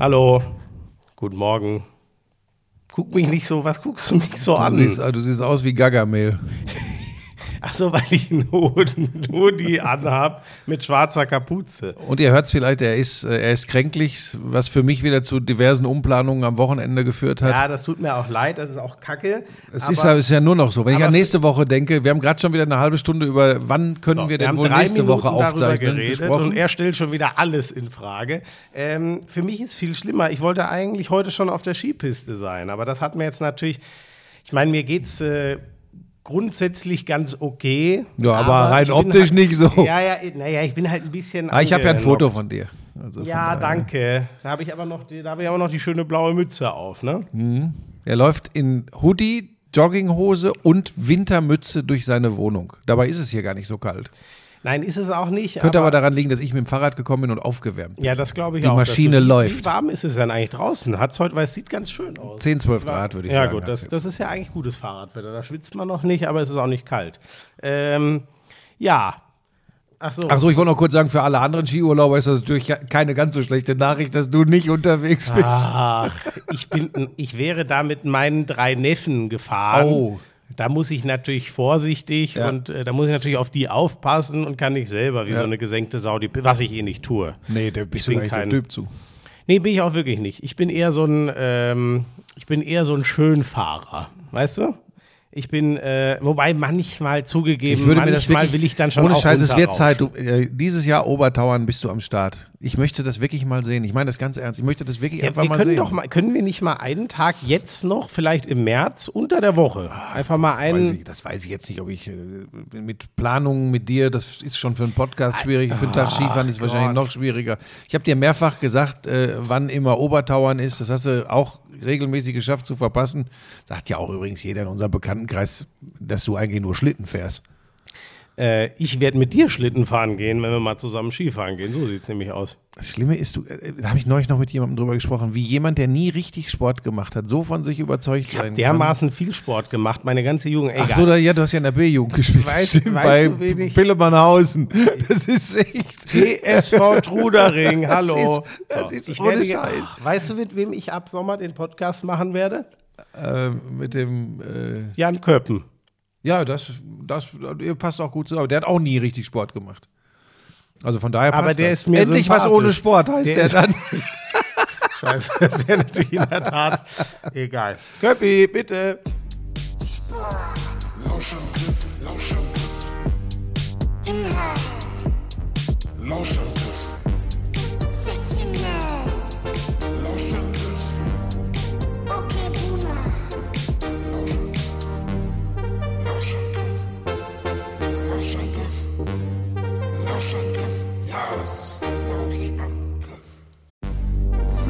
Hallo, guten Morgen. Guck mich nicht so, was guckst du mich so Du an? siehst, du siehst aus wie Gargamel. Ach so, weil ich einen Hoodie anhab mit schwarzer Kapuze. Und ihr hört es vielleicht, er ist, äh, er ist kränklich, was für mich wieder zu diversen Umplanungen am Wochenende geführt hat. Ja, das tut mir auch leid, das ist auch kacke. es ist, ja- ist ja nur noch so. Wenn ich an nächste Woche denke, wir haben gerade schon wieder eine halbe Stunde über, wann können wir wir denn wohl nächste Minuten Woche aufzeichnen, geredet gesprochen. und er stellt schon wieder alles in Frage. Ähm, für mich ist viel schlimmer. Ich wollte eigentlich heute schon auf der Skipiste sein, aber das hat mir jetzt natürlich. Ich meine, mir geht's äh, grundsätzlich ganz okay. Ja, aber rein ich bin optisch halt, nicht so. Ja, ja, naja, ich bin halt ein bisschen. ah, ich habe ja ein. Foto von dir. Also Ja, von danke. Da habe ich aber noch die, da habe ich aber noch die schöne blaue Mütze auf, ne? Er läuft in Hoodie, Jogginghose und Wintermütze durch seine Wohnung. Dabei ist es hier gar nicht so kalt. Nein, ist es auch nicht. Könnte aber, daran liegen, dass ich mit dem Fahrrad gekommen bin und aufgewärmt. ja, das glaube ich Die auch. dass Maschine du- läuft. Wie warm ist es denn eigentlich draußen? Hat's heute, weil es sieht ganz schön aus. 10, 12 Grad würde ich ja, sagen. gut, hat's das, das ist ja eigentlich gutes Fahrradwetter. Da schwitzt man noch nicht, aber es ist auch nicht kalt. Ähm, ja. Ach so. Ach so, ich wollte noch kurz sagen, für alle anderen Skiurlauber ist das natürlich keine ganz so schlechte Nachricht, dass du nicht unterwegs bist. Ach, ich, bin, ich wäre da mit meinen drei Neffen gefahren. Oh. Da muss ich natürlich vorsichtig Ja. und äh, da muss ich natürlich auf die aufpassen und kann nicht selber wie Ja. so eine gesenkte Sau, die, was ich eh nicht tue. Nee, der bist bin du der kein- Typ zu. Nee, bin ich auch wirklich nicht. Ich bin eher so ein, ähm, ich bin eher so ein Schönfahrer, weißt du? Ich bin, äh, wobei manchmal zugegeben, Ich würde manchmal wirklich, will ich dann schon ohne auch Scheiß, es wird. Zeit. Du, äh, dieses Jahr Obertauern bist du am Start. Ich möchte das wirklich mal sehen. Ich meine das ganz ernst. Ich möchte das wirklich Ja, einfach wir mal können sehen. doch mal, können wir nicht mal einen Tag jetzt noch, vielleicht im März, unter der Woche, einfach mal weiß einen. ich, das weiß ich jetzt nicht, ob ich äh, mit Planungen mit dir, das ist schon für einen Podcast schwierig, für einen Tag Skifahren ist wahrscheinlich Gott. noch schwieriger. Ich habe dir mehrfach gesagt, äh, wann immer Obertauern ist, das hast du auch regelmäßig geschafft zu verpassen. Sagt ja auch übrigens jeder in unserem Bekanntenkreis, dass du eigentlich nur Schlitten fährst. Äh, ich werde mit dir Schlitten fahren gehen, wenn wir mal zusammen Skifahren gehen. So sieht es nämlich aus. Das Schlimme ist, du, äh, da habe ich neulich noch mit jemandem drüber gesprochen, wie jemand, der nie richtig Sport gemacht hat, so von sich überzeugt sein kann. Dermaßen viel Sport gemacht, meine ganze Jugend. Egal. Ach so, da, ja, du hast ja in der B-Jugend gespielt. Weißt- Stimmt, weißt bei du, ich- Pillemannhausen. Das ist echt. TSV Trudering, hallo. ist- das ist ich ohne Scheiß. Ach, weißt du, mit wem ich ab Sommer den Podcast machen werde? Äh, mit dem, äh, Jan Köppen. Ja, das, das ihr passt auch gut zusammen. Der hat auch nie richtig Sport gemacht. Also von daher passt Aber der das. ist mir Endlich was ohne Sport heißt Der der, dann. Scheiße, das wäre natürlich in der Tat egal. Köppi, bitte. Lauschangriff, Lauschangriff. Inhalt, Lauschangriff,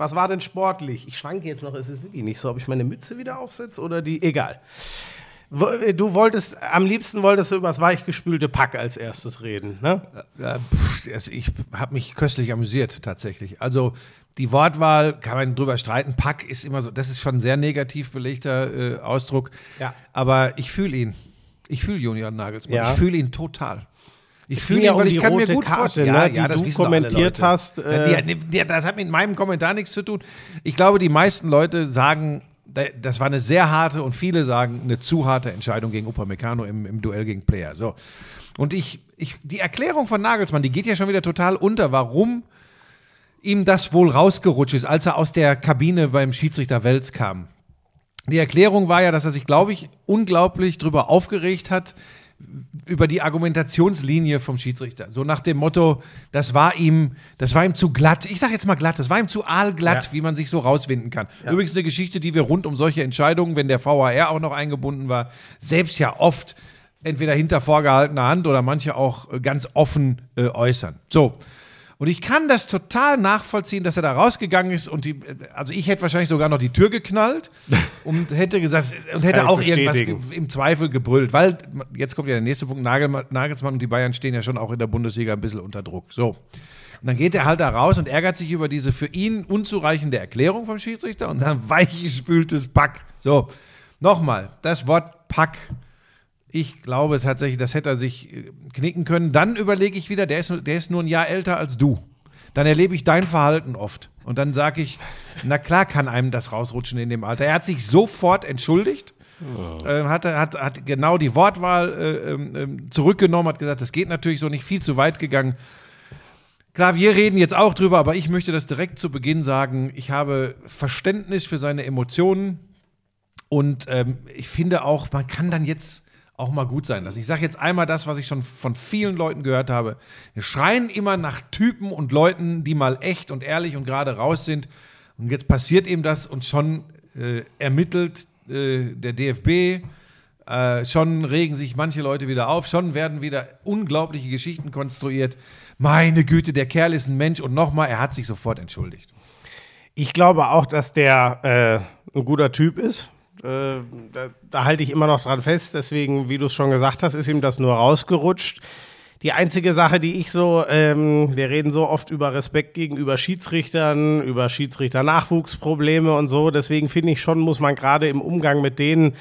was war denn sportlich? Ich schwanke jetzt noch, es ist wirklich nicht so, ob ich meine Mütze wieder aufsetze oder die. Egal. Äh, Du wolltest, am liebsten wolltest du über das weichgespülte Pack als erstes reden, ne? Ja, pff, also ich habe mich köstlich amüsiert tatsächlich. Also die Wortwahl kann man drüber streiten. Pack ist immer so, das ist schon ein sehr negativ belegter äh, Ausdruck. Ja. Aber ich fühle ihn. Ich fühle Julian Nagelsmann. Ja. Ich fühle ihn total. Ich fühle ja um ich die kann mir gut Karte, vorstellen, ne, die du wissen doch alle kommentiert hast, Ja, äh, die, die, das hat mit meinem Kommentar nichts zu tun. Ich glaube, die meisten Leute sagen, da- das war eine sehr harte und viele sagen eine zu harte Entscheidung gegen Upamecano im, im Duell gegen Player. So. Und ich, ich, die Erklärung von Nagelsmann, die geht ja schon wieder total unter, warum ihm das wohl rausgerutscht ist, als er aus der Kabine beim Schiedsrichter Welz kam. Die Erklärung war ja, dass er sich, glaube ich, unglaublich drüber aufgeregt hat, über die Argumentationslinie vom Schiedsrichter. So nach dem Motto, das war ihm, das war ihm zu glatt. Ich sage jetzt mal glatt, das war ihm zu aalglatt, Ja. wie man sich so rauswinden kann. Übrigens eine Geschichte, die wir rund um solche Entscheidungen, wenn der VAR auch noch eingebunden war, selbst ja oft entweder hinter vorgehaltener Hand oder manche auch äh, ganz offen äh, äußern. So. Und ich kann das total nachvollziehen, dass er da rausgegangen ist und die, also ich hätte wahrscheinlich sogar noch die Tür geknallt und hätte gesagt, und hätte auch irgendwas im Zweifel gebrüllt, weil jetzt kommt ja der nächste Punkt, Nagel, Nagelsmann und die Bayern stehen ja schon auch in der Bundesliga ein bisschen unter Druck. So. Und dann geht er halt da raus und ärgert sich über diese für ihn unzureichende Erklärung vom Schiedsrichter und sein weichgespültes Pack. So, nochmal, das Wort Pack ich glaube tatsächlich, das hätte er sich äh, knicken können. Dann überlege ich wieder, der ist, der ist nur ein Jahr älter als du. Dann erlebe ich dein Verhalten oft. Und dann sage ich, na klar kann einem das rausrutschen in dem Alter. Er hat sich sofort entschuldigt. Äh, hat, hat, hat genau die Wortwahl äh, ähm, ähm, zurückgenommen, hat gesagt, das geht natürlich so nicht viel zu weit gegangen. Klar, wir reden jetzt auch drüber, aber ich möchte das direkt zu Beginn sagen. Ich habe Verständnis für seine Emotionen und ähm, ich finde auch, man kann dann jetzt auch mal gut sein lassen. Ich sage jetzt einmal das, was ich schon von vielen Leuten gehört habe. Wir schreien immer nach Typen und Leuten, die mal echt und ehrlich und gerade raus sind. Und jetzt passiert eben das und schon äh, ermittelt äh, der DFB. Äh, schon regen sich manche Leute wieder auf, schon werden wieder unglaubliche Geschichten konstruiert. Meine Güte, der Kerl ist ein Mensch und nochmal, er hat sich sofort entschuldigt. Ich glaube auch, dass der äh, ein guter Typ ist. Äh, da, da halte ich immer noch dran fest. Deswegen, wie du es schon gesagt hast, ist ihm das nur rausgerutscht. Die einzige Sache, die ich so, ähm, wir reden so oft über Respekt gegenüber Schiedsrichtern, über Schiedsrichter-Nachwuchsprobleme und so. Deswegen finde ich schon, muss man gerade im Umgang mit denen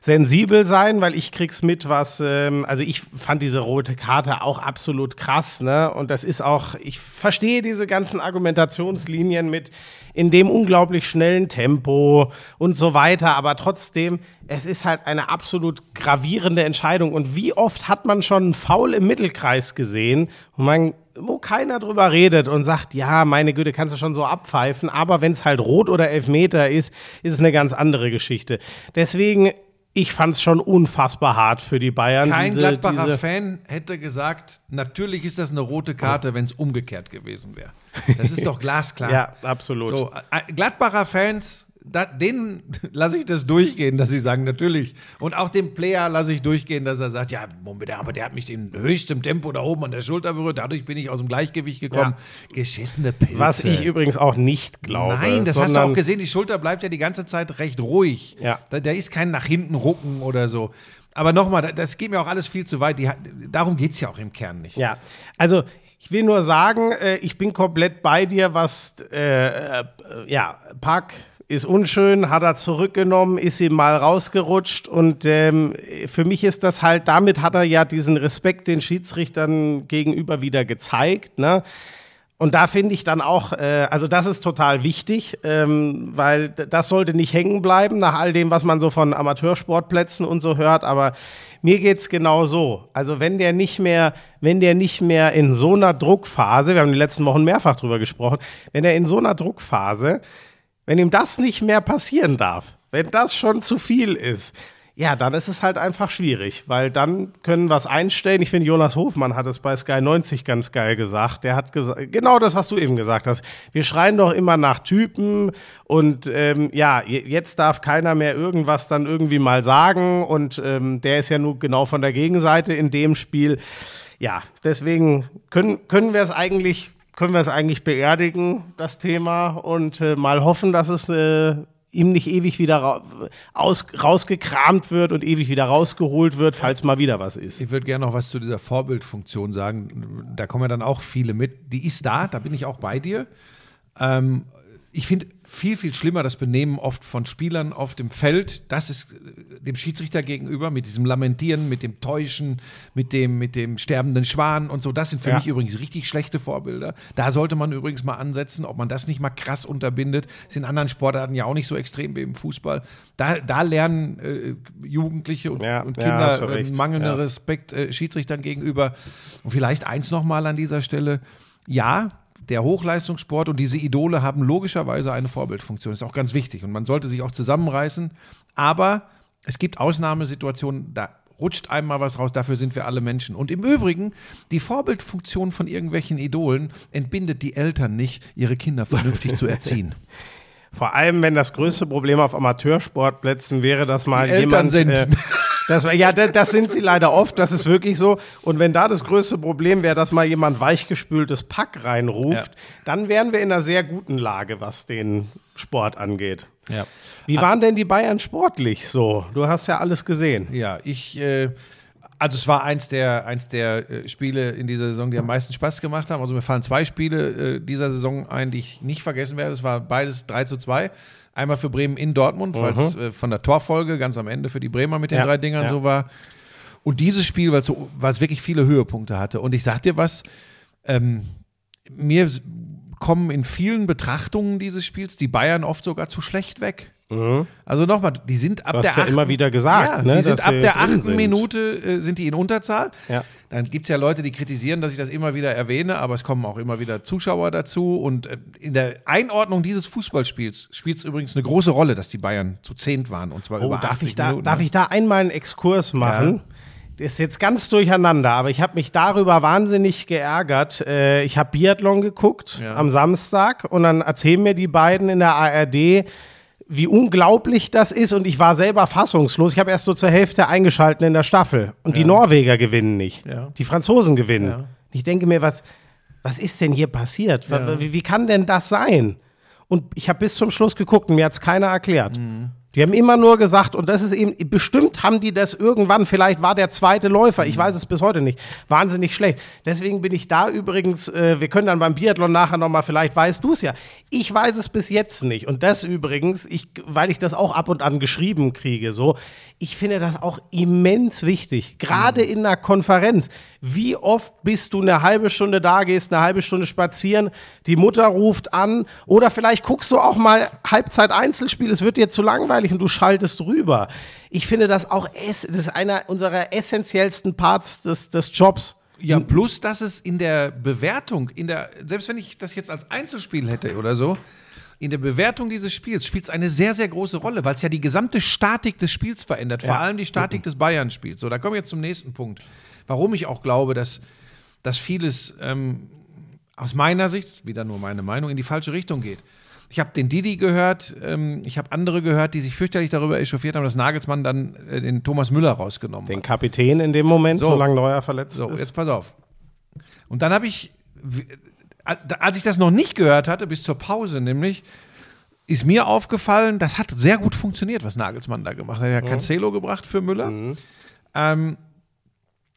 sensibel sein, weil ich krieg's mit, was, ähm, also ich fand diese rote Karte auch absolut krass, ne? Und das ist auch, ich verstehe diese ganzen Argumentationslinien mit in dem unglaublich schnellen Tempo und so weiter, aber trotzdem, es ist halt eine absolut gravierende Entscheidung. Und wie oft hat man schon einen Foul im Mittelkreis gesehen, wo man wo keiner drüber redet und sagt, ja, meine Güte, kannst du schon so abpfeifen, aber wenn es halt rot oder Elfmeter ist, ist es eine ganz andere Geschichte. Deswegen, ich fand es schon unfassbar hart für die Bayern. Kein diese- Gladbacher diese- Fan hätte gesagt, natürlich ist das eine rote Karte, wenn es umgekehrt gewesen wäre. Das ist doch glasklar. Ja, absolut. So, äh, Gladbacher Fans, da, denen lasse ich das durchgehen, dass sie sagen, natürlich. Und auch dem Player lasse ich durchgehen, dass er sagt, ja, Moment, aber der hat mich in höchstem Tempo da oben an der Schulter berührt, dadurch bin ich aus dem Gleichgewicht gekommen. Geschissene Pilze. Was ich übrigens auch nicht glaube. Nein, das hast du auch gesehen. Die Schulter bleibt ja die ganze Zeit recht ruhig. Ja. Da, da ist kein nach hinten rucken oder so. Aber nochmal, da- das geht mir auch alles viel zu weit. Die, darum geht es ja auch im Kern nicht. Ja, also ich will nur sagen, äh, ich bin komplett bei dir, was, äh, äh, ja, Park ist unschön, hat er zurückgenommen, ist ihm mal rausgerutscht und ähm, für mich ist das halt, damit hat er ja diesen Respekt den Schiedsrichtern gegenüber wieder gezeigt, ne? Und da finde ich dann auch, äh, also das ist total wichtig, ähm, weil das sollte nicht hängen bleiben nach all dem, was man so von Amateursportplätzen und so hört. Aber mir geht's genau so. Also wenn der nicht mehr, wenn der nicht mehr in so einer Druckphase, wir haben die letzten Wochen mehrfach drüber gesprochen, wenn er in so einer Druckphase, wenn ihm das nicht mehr passieren darf, wenn das schon zu viel ist, ja, dann ist es halt einfach schwierig, weil dann können wir es einstellen. Ich finde, Jonas Hofmann hat es bei Sky 90 ganz geil gesagt. Der hat gesagt, genau das, was du eben gesagt hast. Wir schreien doch immer nach Typen und ähm, ja, je- jetzt darf keiner mehr irgendwas dann irgendwie mal sagen und ähm, der ist ja nur genau von der Gegenseite in dem Spiel. Ja, deswegen können, können wir es eigentlich können wir es eigentlich beerdigen, das Thema, und äh, mal hoffen, dass es äh, ihm nicht ewig wieder ra aus rausgekramt wird und ewig wieder rausgeholt wird, falls mal wieder was ist. Ich würde gerne noch was zu dieser Vorbildfunktion sagen. Da kommen ja dann auch viele mit. Die ist da, da bin ich auch bei dir. Ähm, ich finde viel, viel schlimmer das Benehmen oft von Spielern auf dem Feld. Das ist äh, dem Schiedsrichter gegenüber mit diesem Lamentieren, mit dem Täuschen, mit dem, mit dem sterbenden Schwan und so. Das sind für Ja. mich übrigens richtig schlechte Vorbilder. Da sollte man übrigens mal ansetzen, ob man das nicht mal krass unterbindet. Ist in anderen Sportarten ja auch nicht so extrem wie im Fußball. Da, da lernen äh, Jugendliche und, Ja, und ja, Kinder hast du äh, mangelnden Ja. Respekt äh, Schiedsrichtern gegenüber. Und vielleicht eins nochmal an dieser Stelle. Ja, der Hochleistungssport und diese Idole haben logischerweise eine Vorbildfunktion. ist auch ganz wichtig und man sollte sich auch zusammenreißen. Aber es gibt Ausnahmesituationen, da rutscht einmal was raus, dafür sind wir alle Menschen. Und im Übrigen, die Vorbildfunktion von irgendwelchen Idolen entbindet die Eltern nicht, ihre Kinder vernünftig zu erziehen. Vor allem, wenn das größte Problem auf Amateursportplätzen wäre, dass mal Die Eltern jemand. sind. Äh, das, ja, das, sind sie leider oft, das ist wirklich so. Und wenn da das größte Problem wäre, dass mal jemand weichgespültes Pack reinruft, dann wären wir in einer sehr guten Lage, was den Sport angeht. Ja. Wie waren denn die Bayern sportlich so? Du hast ja alles gesehen. Ja, ich, äh, also es war eins der, eins der äh, Spiele in dieser Saison, die am meisten Spaß gemacht haben. Also mir fallen zwei Spiele äh, dieser Saison ein, die ich nicht vergessen werde. Es war beides 3 zu 2. Einmal für Bremen in Dortmund, weil es äh, von der Torfolge ganz am Ende für die Bremer mit den Ja, drei Dingern ja. so war. Und dieses Spiel, weil es so, wirklich viele Höhepunkte hatte. Und ich sag dir was, ähm, mir kommen in vielen Betrachtungen dieses Spiels die Bayern oft sogar zu schlecht weg. Also nochmal, die sind ab Du hast der ja achten- immer wieder gesagt, ja, ne, die sind ab der achten sind. Minute äh, sind die in Unterzahl. Ja. Dann gibt es ja Leute, die kritisieren, dass ich das immer wieder erwähne, aber es kommen auch immer wieder Zuschauer dazu. Und äh, in der Einordnung dieses Fußballspiels spielt es übrigens eine große Rolle, dass die Bayern zu zehnt waren. Und zwar Oh, über darf 80 ich, da, Minuten. darf ich da einmal einen Exkurs machen? Das ist jetzt ganz durcheinander, aber ich habe mich darüber wahnsinnig geärgert. Äh, ich habe Biathlon geguckt Ja. am Samstag und dann erzählen mir die beiden in der ARD, wie unglaublich das ist und ich war selber fassungslos. Ich habe erst so zur Hälfte eingeschalten in der Staffel und die Norweger gewinnen nicht. Ja. Die Franzosen gewinnen. Ja. Ich denke mir, was, was ist denn hier passiert? Wie, wie kann denn das sein? Und ich habe bis zum Schluss geguckt und mir hat es keiner erklärt. Die haben immer nur gesagt, und das ist eben, bestimmt haben die das irgendwann, vielleicht war der zweite Läufer, ich weiß es bis heute nicht, wahnsinnig schlecht. Deswegen bin ich da übrigens, äh, wir können dann beim Biathlon nachher nochmal, vielleicht weißt du es ja. Ich weiß es bis jetzt nicht. Und das übrigens, ich, weil ich das auch ab und an geschrieben kriege, so, ich finde das auch immens wichtig. Gerade in einer Konferenz. Wie oft bist du eine halbe Stunde da, gehst eine halbe Stunde spazieren, die Mutter ruft an oder vielleicht guckst du auch mal Halbzeit Einzelspiel, es wird dir zu langweilig und du schaltest rüber. Ich finde das auch, das ist einer unserer essentiellsten Parts des, des Jobs. Ja, plus, dass es in der Bewertung, in der, selbst wenn ich das jetzt als Einzelspiel hätte oder so, in der Bewertung dieses Spiels spielt es eine sehr, sehr große Rolle, weil es ja die gesamte Statik des Spiels verändert, vor Ja. allem die Statik des Bayern-Spiels. So, da kommen wir jetzt zum nächsten Punkt. Warum ich auch glaube, dass, dass vieles ähm, aus meiner Sicht, wieder nur meine Meinung, in die falsche Richtung geht. Ich habe den Didi gehört, ähm, ich habe andere gehört, die sich fürchterlich darüber echauffiert haben, dass Nagelsmann dann äh, den Thomas Müller rausgenommen Den hat. Kapitän in dem Moment, So. solange Neuer verletzt So, ist. jetzt pass auf. Und dann habe ich, als ich das noch nicht gehört hatte, bis zur Pause nämlich, ist mir aufgefallen, das hat sehr gut funktioniert, was Nagelsmann da gemacht hat. Er hat Cancelo gebracht für Müller. Ähm,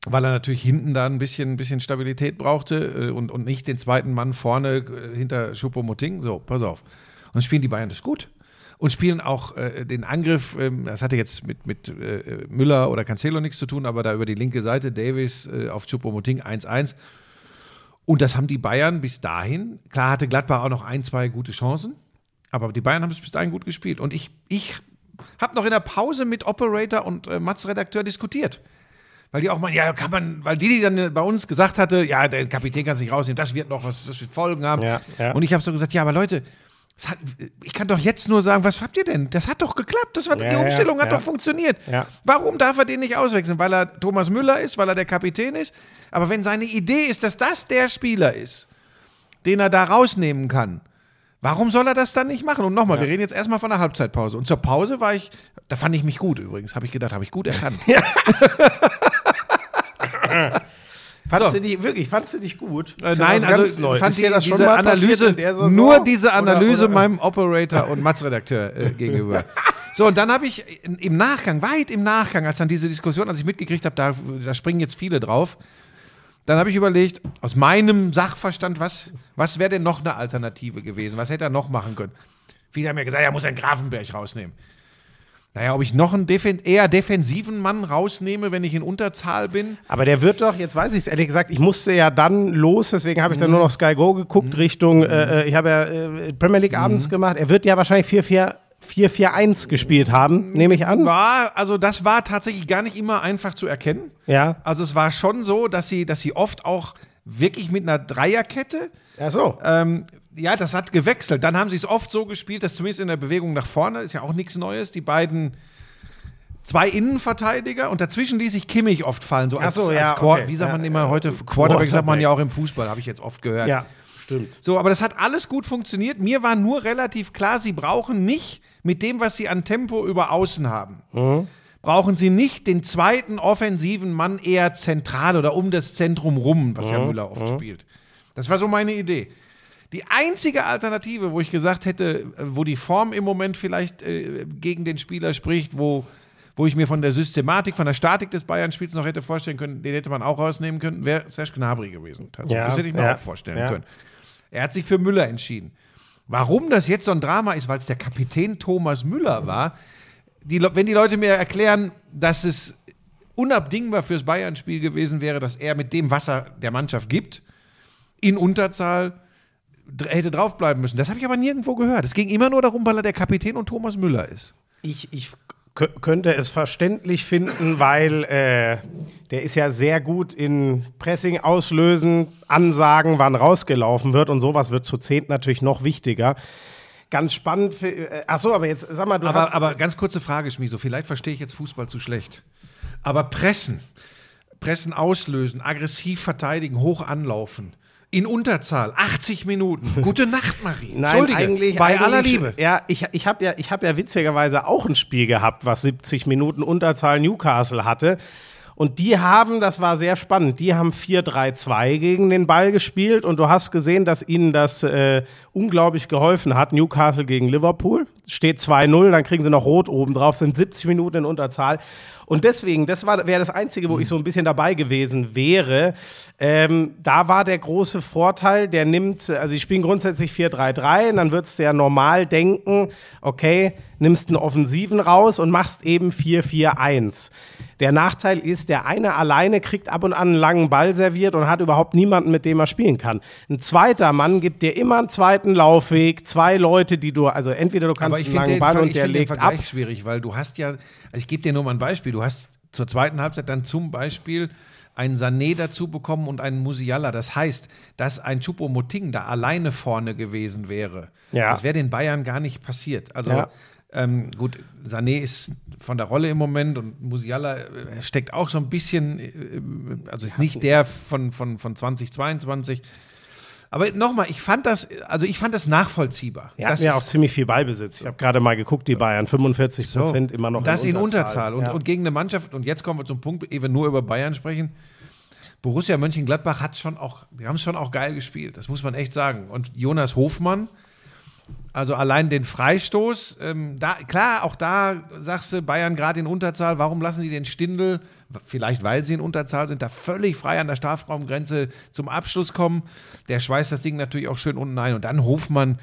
weil er natürlich hinten da ein bisschen, ein bisschen Stabilität brauchte äh, und, und nicht den zweiten Mann vorne äh, hinter Choupo-Moting. So, pass auf. Und spielen die Bayern das gut. Und spielen auch äh, den Angriff, ähm, das hatte jetzt mit, mit äh, Müller oder Cancelo nichts zu tun, aber da über die linke Seite, Davis äh, auf Choupo-Moting 1-1. Und das haben die Bayern bis dahin, klar hatte Gladbach auch noch ein, zwei gute Chancen, aber die Bayern haben es bis dahin gut gespielt. Und ich, ich habe noch in der Pause mit Operator und äh, Mats-Redakteur diskutiert. Weil die auch mal, ja, kann man, weil die, die dann bei uns gesagt hatte, ja, der Kapitän kann es nicht rausnehmen, das wird noch was, das wird Folgen haben. Ja, ja. Und ich habe so gesagt, ja, aber Leute, hat, ich kann doch jetzt nur sagen, was habt ihr denn? Das hat doch geklappt, das war, Ja, die ja, Umstellung hat ja. doch funktioniert. Ja. Warum darf er den nicht auswechseln? Weil er Thomas Müller ist, weil er der Kapitän ist? Aber wenn seine Idee ist, dass das der Spieler ist, den er da rausnehmen kann, warum soll er das dann nicht machen? Und nochmal, wir reden jetzt erstmal von der Halbzeitpause. Und zur Pause war ich, da fand ich mich gut übrigens, habe ich gedacht, habe ich gut erkannt. Fandst So. du dich, wirklich, fandst du dich gut? Äh, nein, also Neues. fand dir das schon diese mal Analyse, nur diese Oder- Analyse oder- meinem Operator und Matz-Redakteur äh, gegenüber. So, und dann habe ich im Nachgang, weit im Nachgang, als dann diese Diskussion, als ich mitgekriegt habe, da, da springen jetzt viele drauf, dann habe ich überlegt, aus meinem Sachverstand, was, was wäre denn noch eine Alternative gewesen? Was hätte er noch machen können? Viele haben ja gesagt, er muss einen Grafenberg rausnehmen. Naja, ob ich noch einen defen eher defensiven Mann rausnehme, wenn ich in Unterzahl bin? Aber der wird doch, jetzt weiß ich es ehrlich gesagt, ich musste ja dann los, deswegen habe ich dann nur noch Sky Go geguckt, Richtung, äh, äh, ich habe ja äh, Premier League abends gemacht. Er wird ja wahrscheinlich 4-4 4-4-1 gespielt haben, nehme ich an. War, also das war tatsächlich gar nicht immer einfach zu erkennen. Ja. Also es war schon so, dass sie, dass sie oft auch wirklich mit einer Dreierkette, Ach so. ähm, ja, das hat gewechselt. Dann haben sie es oft so gespielt, dass zumindest in der Bewegung nach vorne, ist ja auch nichts Neues, die beiden zwei Innenverteidiger und dazwischen ließ sich Kimmich oft fallen, so als, Ach so, ja, als okay. wie sagt man Ja, immer ja. heute, Quarterback sagt man ja auch im Fußball, habe ich jetzt oft gehört. Ja, stimmt. So, aber das hat alles gut funktioniert. Mir war nur relativ klar, sie brauchen nicht mit dem, was sie an Tempo über Außen haben, brauchen sie nicht den zweiten offensiven Mann eher zentral oder um das Zentrum rum, was ja Müller oft spielt. Das war so meine Idee. Die einzige Alternative, wo ich gesagt hätte, äh, wo die Form im Moment vielleicht äh, gegen den Spieler spricht, wo, wo ich mir von der Systematik, von der Statik des Bayern-Spiels noch hätte vorstellen können, den hätte man auch rausnehmen können, wäre Serge Gnabry gewesen. Tatsächlich. Ja, das hätte ich mir ja, auch vorstellen ja. können. Er hat sich für Müller entschieden. Warum das jetzt so ein Drama ist, weil es der Kapitän Thomas Müller war, die, wenn die Leute mir erklären, dass es unabdingbar fürs Bayern-Spiel gewesen wäre, dass er mit dem, was er der Mannschaft gibt, in Unterzahl hätte draufbleiben müssen. Das habe ich aber nirgendwo gehört. Es ging immer nur darum, weil er der Kapitän und Thomas Müller ist. Ich, ich kö- könnte es verständlich finden, weil äh, der ist ja sehr gut in Pressing auslösen, Ansagen, wann rausgelaufen wird und sowas wird zu zehnt natürlich noch wichtiger. Ganz spannend. Für, äh, ach so, aber jetzt sag mal, du hast Aber, aber ganz kurze Frage, Schmiso. Vielleicht verstehe ich jetzt Fußball zu schlecht. Aber pressen, pressen auslösen, aggressiv verteidigen, hoch anlaufen. In Unterzahl, 80 Minuten. Gute Nacht, Marie. Nein, Entschuldige, eigentlich, bei eigentlich, aller Liebe. Ja, ich, ich habe ja, ich hab ja witzigerweise auch ein Spiel gehabt, was 70 Minuten Unterzahl Newcastle hatte. Und die haben, das war sehr spannend, die haben 4-3-2 gegen den Ball gespielt und du hast gesehen, dass ihnen das äh, unglaublich geholfen hat. Newcastle gegen Liverpool steht 2-0, dann kriegen sie noch Rot oben drauf, sind 70 Minuten in Unterzahl. Und deswegen, das wäre das Einzige, wo ich so ein bisschen dabei gewesen wäre. Ähm, da war der große Vorteil, der nimmt, also sie spielen grundsätzlich 4-3-3 und dann würdest du ja normal denken, okay, nimmst einen Offensiven raus und machst eben 4-4-1. Der Nachteil ist, der eine alleine kriegt ab und an einen langen Ball serviert und hat überhaupt niemanden, mit dem er spielen kann. Ein zweiter Mann gibt dir immer einen zweiten Laufweg, zwei Leute, die du, also entweder du kannst einen langen Ball Ver- und der find den legt ab. Vergleich schwierig, weil du hast ja, also ich gebe dir nur mal ein Beispiel, du hast zur zweiten Halbzeit dann zum Beispiel einen Sané dazu bekommen und einen Musiala. Das heißt, dass ein Choupo-Moting da alleine vorne gewesen wäre. Ja. Das wäre den Bayern gar nicht passiert. Also Ja. Ähm, gut, Sané ist von der Rolle im Moment und Musiala äh, steckt auch so ein bisschen, äh, also ist nicht der von, von, von 2022. Aber nochmal, ich fand das, also ich fand das nachvollziehbar. Die das hatten ja auch ziemlich viel Beibesitz. Ich habe gerade mal geguckt, die Bayern, 45 Prozent immer noch Das in Unterzahl. Und, Ja. und gegen eine Mannschaft, und jetzt kommen wir zum Punkt, ehe wir nur über Bayern sprechen. Borussia Mönchengladbach hat schon auch, die haben schon auch geil gespielt, das muss man echt sagen. Und Jonas Hofmann, also allein den Freistoß, ähm, da, klar, auch da sagst du, Bayern gerade in Unterzahl, warum lassen die den Stindel, vielleicht weil sie in Unterzahl sind, da völlig frei an der Strafraumgrenze zum Abschluss kommen. Der schweißt das Ding natürlich auch schön unten ein. Und dann Hofmann,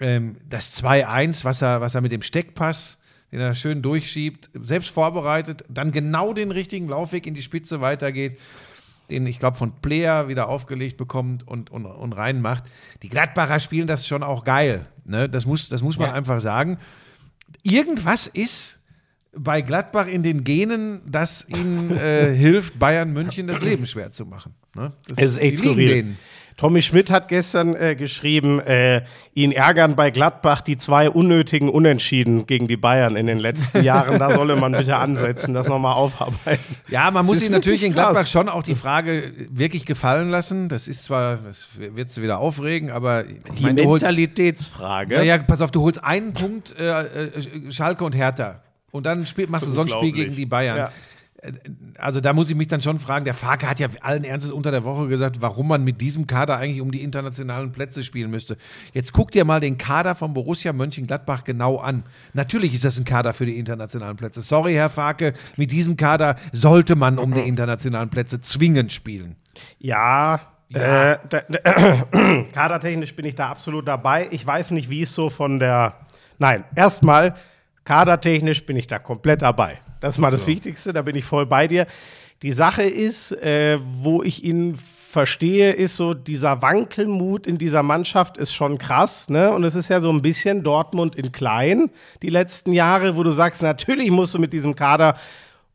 ähm, das 2-1, was er, was er mit dem Steckpass, den er schön durchschiebt, selbst vorbereitet, dann genau den richtigen Laufweg in die Spitze weitergeht, den ich glaube von Player wieder aufgelegt bekommt und, und, und reinmacht. Die Gladbacher spielen das schon auch geil. Ne? Das, muss, das muss man Ja. einfach sagen. Irgendwas ist bei Gladbach in den Genen, das ihnen äh, hilft, Bayern München das Leben schwer zu machen. Ne? Das, Es ist echt skurril. denen. Tommy Schmidt hat gestern äh, geschrieben, äh, ihn ärgern bei Gladbach die zwei unnötigen Unentschieden gegen die Bayern in den letzten Jahren. Da solle man bitte ansetzen, das nochmal aufarbeiten. Ja, man Das muss sich natürlich in Gladbach krass. schon auch die Frage wirklich gefallen lassen. Das ist zwar, das wird sie wieder aufregen, aber Die meine, Mentalitätsfrage. naja, pass auf, du holst einen Punkt äh, äh, Schalke und Hertha und dann spiel, machst du so ein Spiel gegen die Bayern. Ja. Äh, Also da muss ich mich dann schon fragen, der Farke hat ja allen Ernstes unter der Woche gesagt, warum man mit diesem Kader eigentlich um die internationalen Plätze spielen müsste. Jetzt guck dir mal den Kader von Borussia Mönchengladbach genau an. Natürlich ist das ein Kader für die internationalen Plätze. Sorry, Herr Farke, mit diesem Kader sollte man um die internationalen Plätze zwingend spielen. Ja, Äh, da, da, kadertechnisch bin ich da absolut dabei. Ich weiß nicht, wie es so von der. Nein, erstmal, kadertechnisch bin ich da komplett dabei. Das ist mal das Wichtigste, da bin ich voll bei dir. Die Sache ist, äh, wo ich ihn verstehe, ist so, dieser Wankelmut in dieser Mannschaft ist schon krass, ne? Und es ist ja so ein bisschen Dortmund in klein die letzten Jahre, wo du sagst, natürlich musst du mit diesem Kader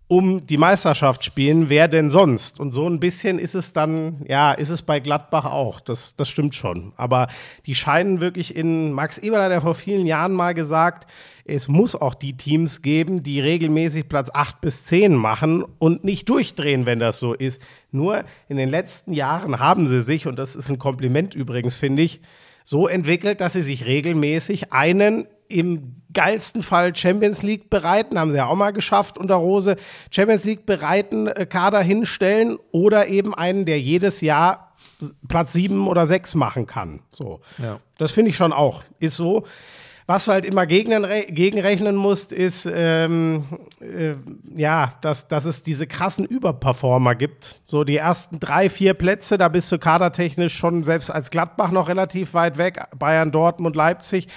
um die Meisterschaft spielen, wer denn sonst? Und so ein bisschen ist es dann, ja, ist es bei Gladbach auch. Das, das stimmt schon. Aber die scheinen wirklich in, Max Eberl hat ja vor vielen Jahren mal gesagt, es muss auch die Teams geben, die regelmäßig Platz 8 bis 10 machen und nicht durchdrehen, wenn das so ist. Nur in den letzten Jahren haben sie sich, und das ist ein Kompliment übrigens, finde ich, so entwickelt, dass sie sich regelmäßig einen im geilsten Fall Champions League bereiten, haben sie ja auch mal geschafft unter Rose, Champions League bereiten äh, Kader hinstellen oder eben einen, der jedes Jahr Platz sieben oder sechs machen kann. So. Ja. Das finde ich schon auch. Ist so. Was du halt immer gegen, gegenrechnen musst, ist, ähm, äh, ja, dass, dass es diese krassen Überperformer gibt. So die ersten drei, vier Plätze, da bist du kadertechnisch schon selbst als Gladbach noch relativ weit weg. Bayern, Dortmund, Leipzig.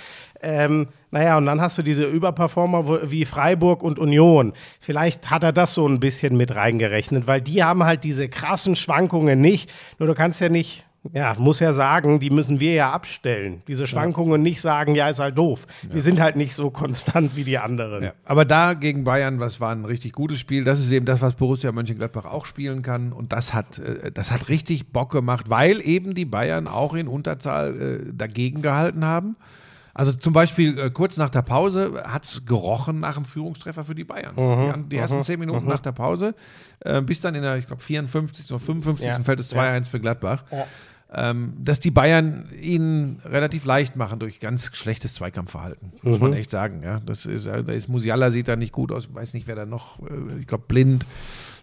Ähm, naja, und dann hast du diese Überperformer wie Freiburg und Union. Vielleicht hat er das so ein bisschen mit reingerechnet, weil die haben halt diese krassen Schwankungen nicht. Nur du kannst ja nicht, ja, muss ja sagen, die müssen wir ja abstellen. Diese Schwankungen nicht sagen, ja, ist halt doof. Die sind halt nicht so konstant wie die anderen. Ja. Aber da gegen Bayern, was war ein richtig gutes Spiel. Das ist eben das, was Borussia Mönchengladbach auch spielen kann. Und das hat, äh, das hat richtig Bock gemacht, weil eben die Bayern auch in Unterzahl äh, dagegen gehalten haben. Also zum Beispiel äh, kurz nach der Pause hat es gerochen nach dem Führungstreffer für die Bayern. die, die ersten zehn Minuten nach der Pause, äh, bis dann in der, ich glaube, 54. oder 55. Ja. fällt es 2-1 für Gladbach. Ähm, dass die Bayern ihnen relativ leicht machen durch ganz schlechtes Zweikampfverhalten, muss man echt sagen. Ja, das ist, äh, da ist Musiala sieht da nicht gut aus, weiß nicht, wer da noch, äh, ich glaube, blind.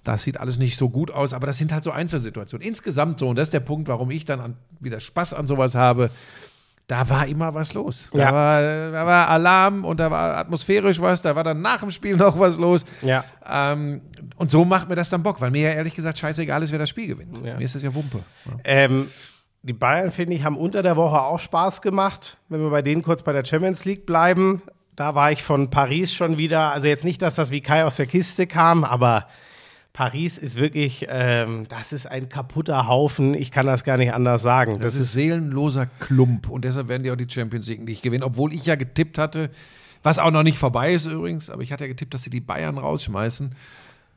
Das sieht alles nicht so gut aus, aber das sind halt so Einzelsituationen. Insgesamt so, und das ist der Punkt, warum ich dann an, wieder Spaß an sowas habe. Da war immer was los. Da, Ja. war, da war Alarm und da war atmosphärisch was, da war dann nach dem Spiel noch was los. Ja. Ähm, und so macht mir das dann Bock, weil mir ja ehrlich gesagt scheißegal ist, wer das Spiel gewinnt. Mir ist das ja Wumpe. Ja. Ähm, die Bayern, finde ich, haben unter der Woche auch Spaß gemacht. Wenn wir bei denen kurz bei der Champions League bleiben, da war ich von Paris schon wieder, also jetzt nicht, dass das wie Kai aus der Kiste kam, aber Paris ist wirklich, ähm, das ist ein kaputter Haufen. Ich kann das gar nicht anders sagen. Das ist seelenloser Klump und deshalb werden die auch die Champions League nicht gewinnen, obwohl ich ja getippt hatte, was auch noch nicht vorbei ist übrigens, aber ich hatte ja getippt, dass sie die Bayern rausschmeißen.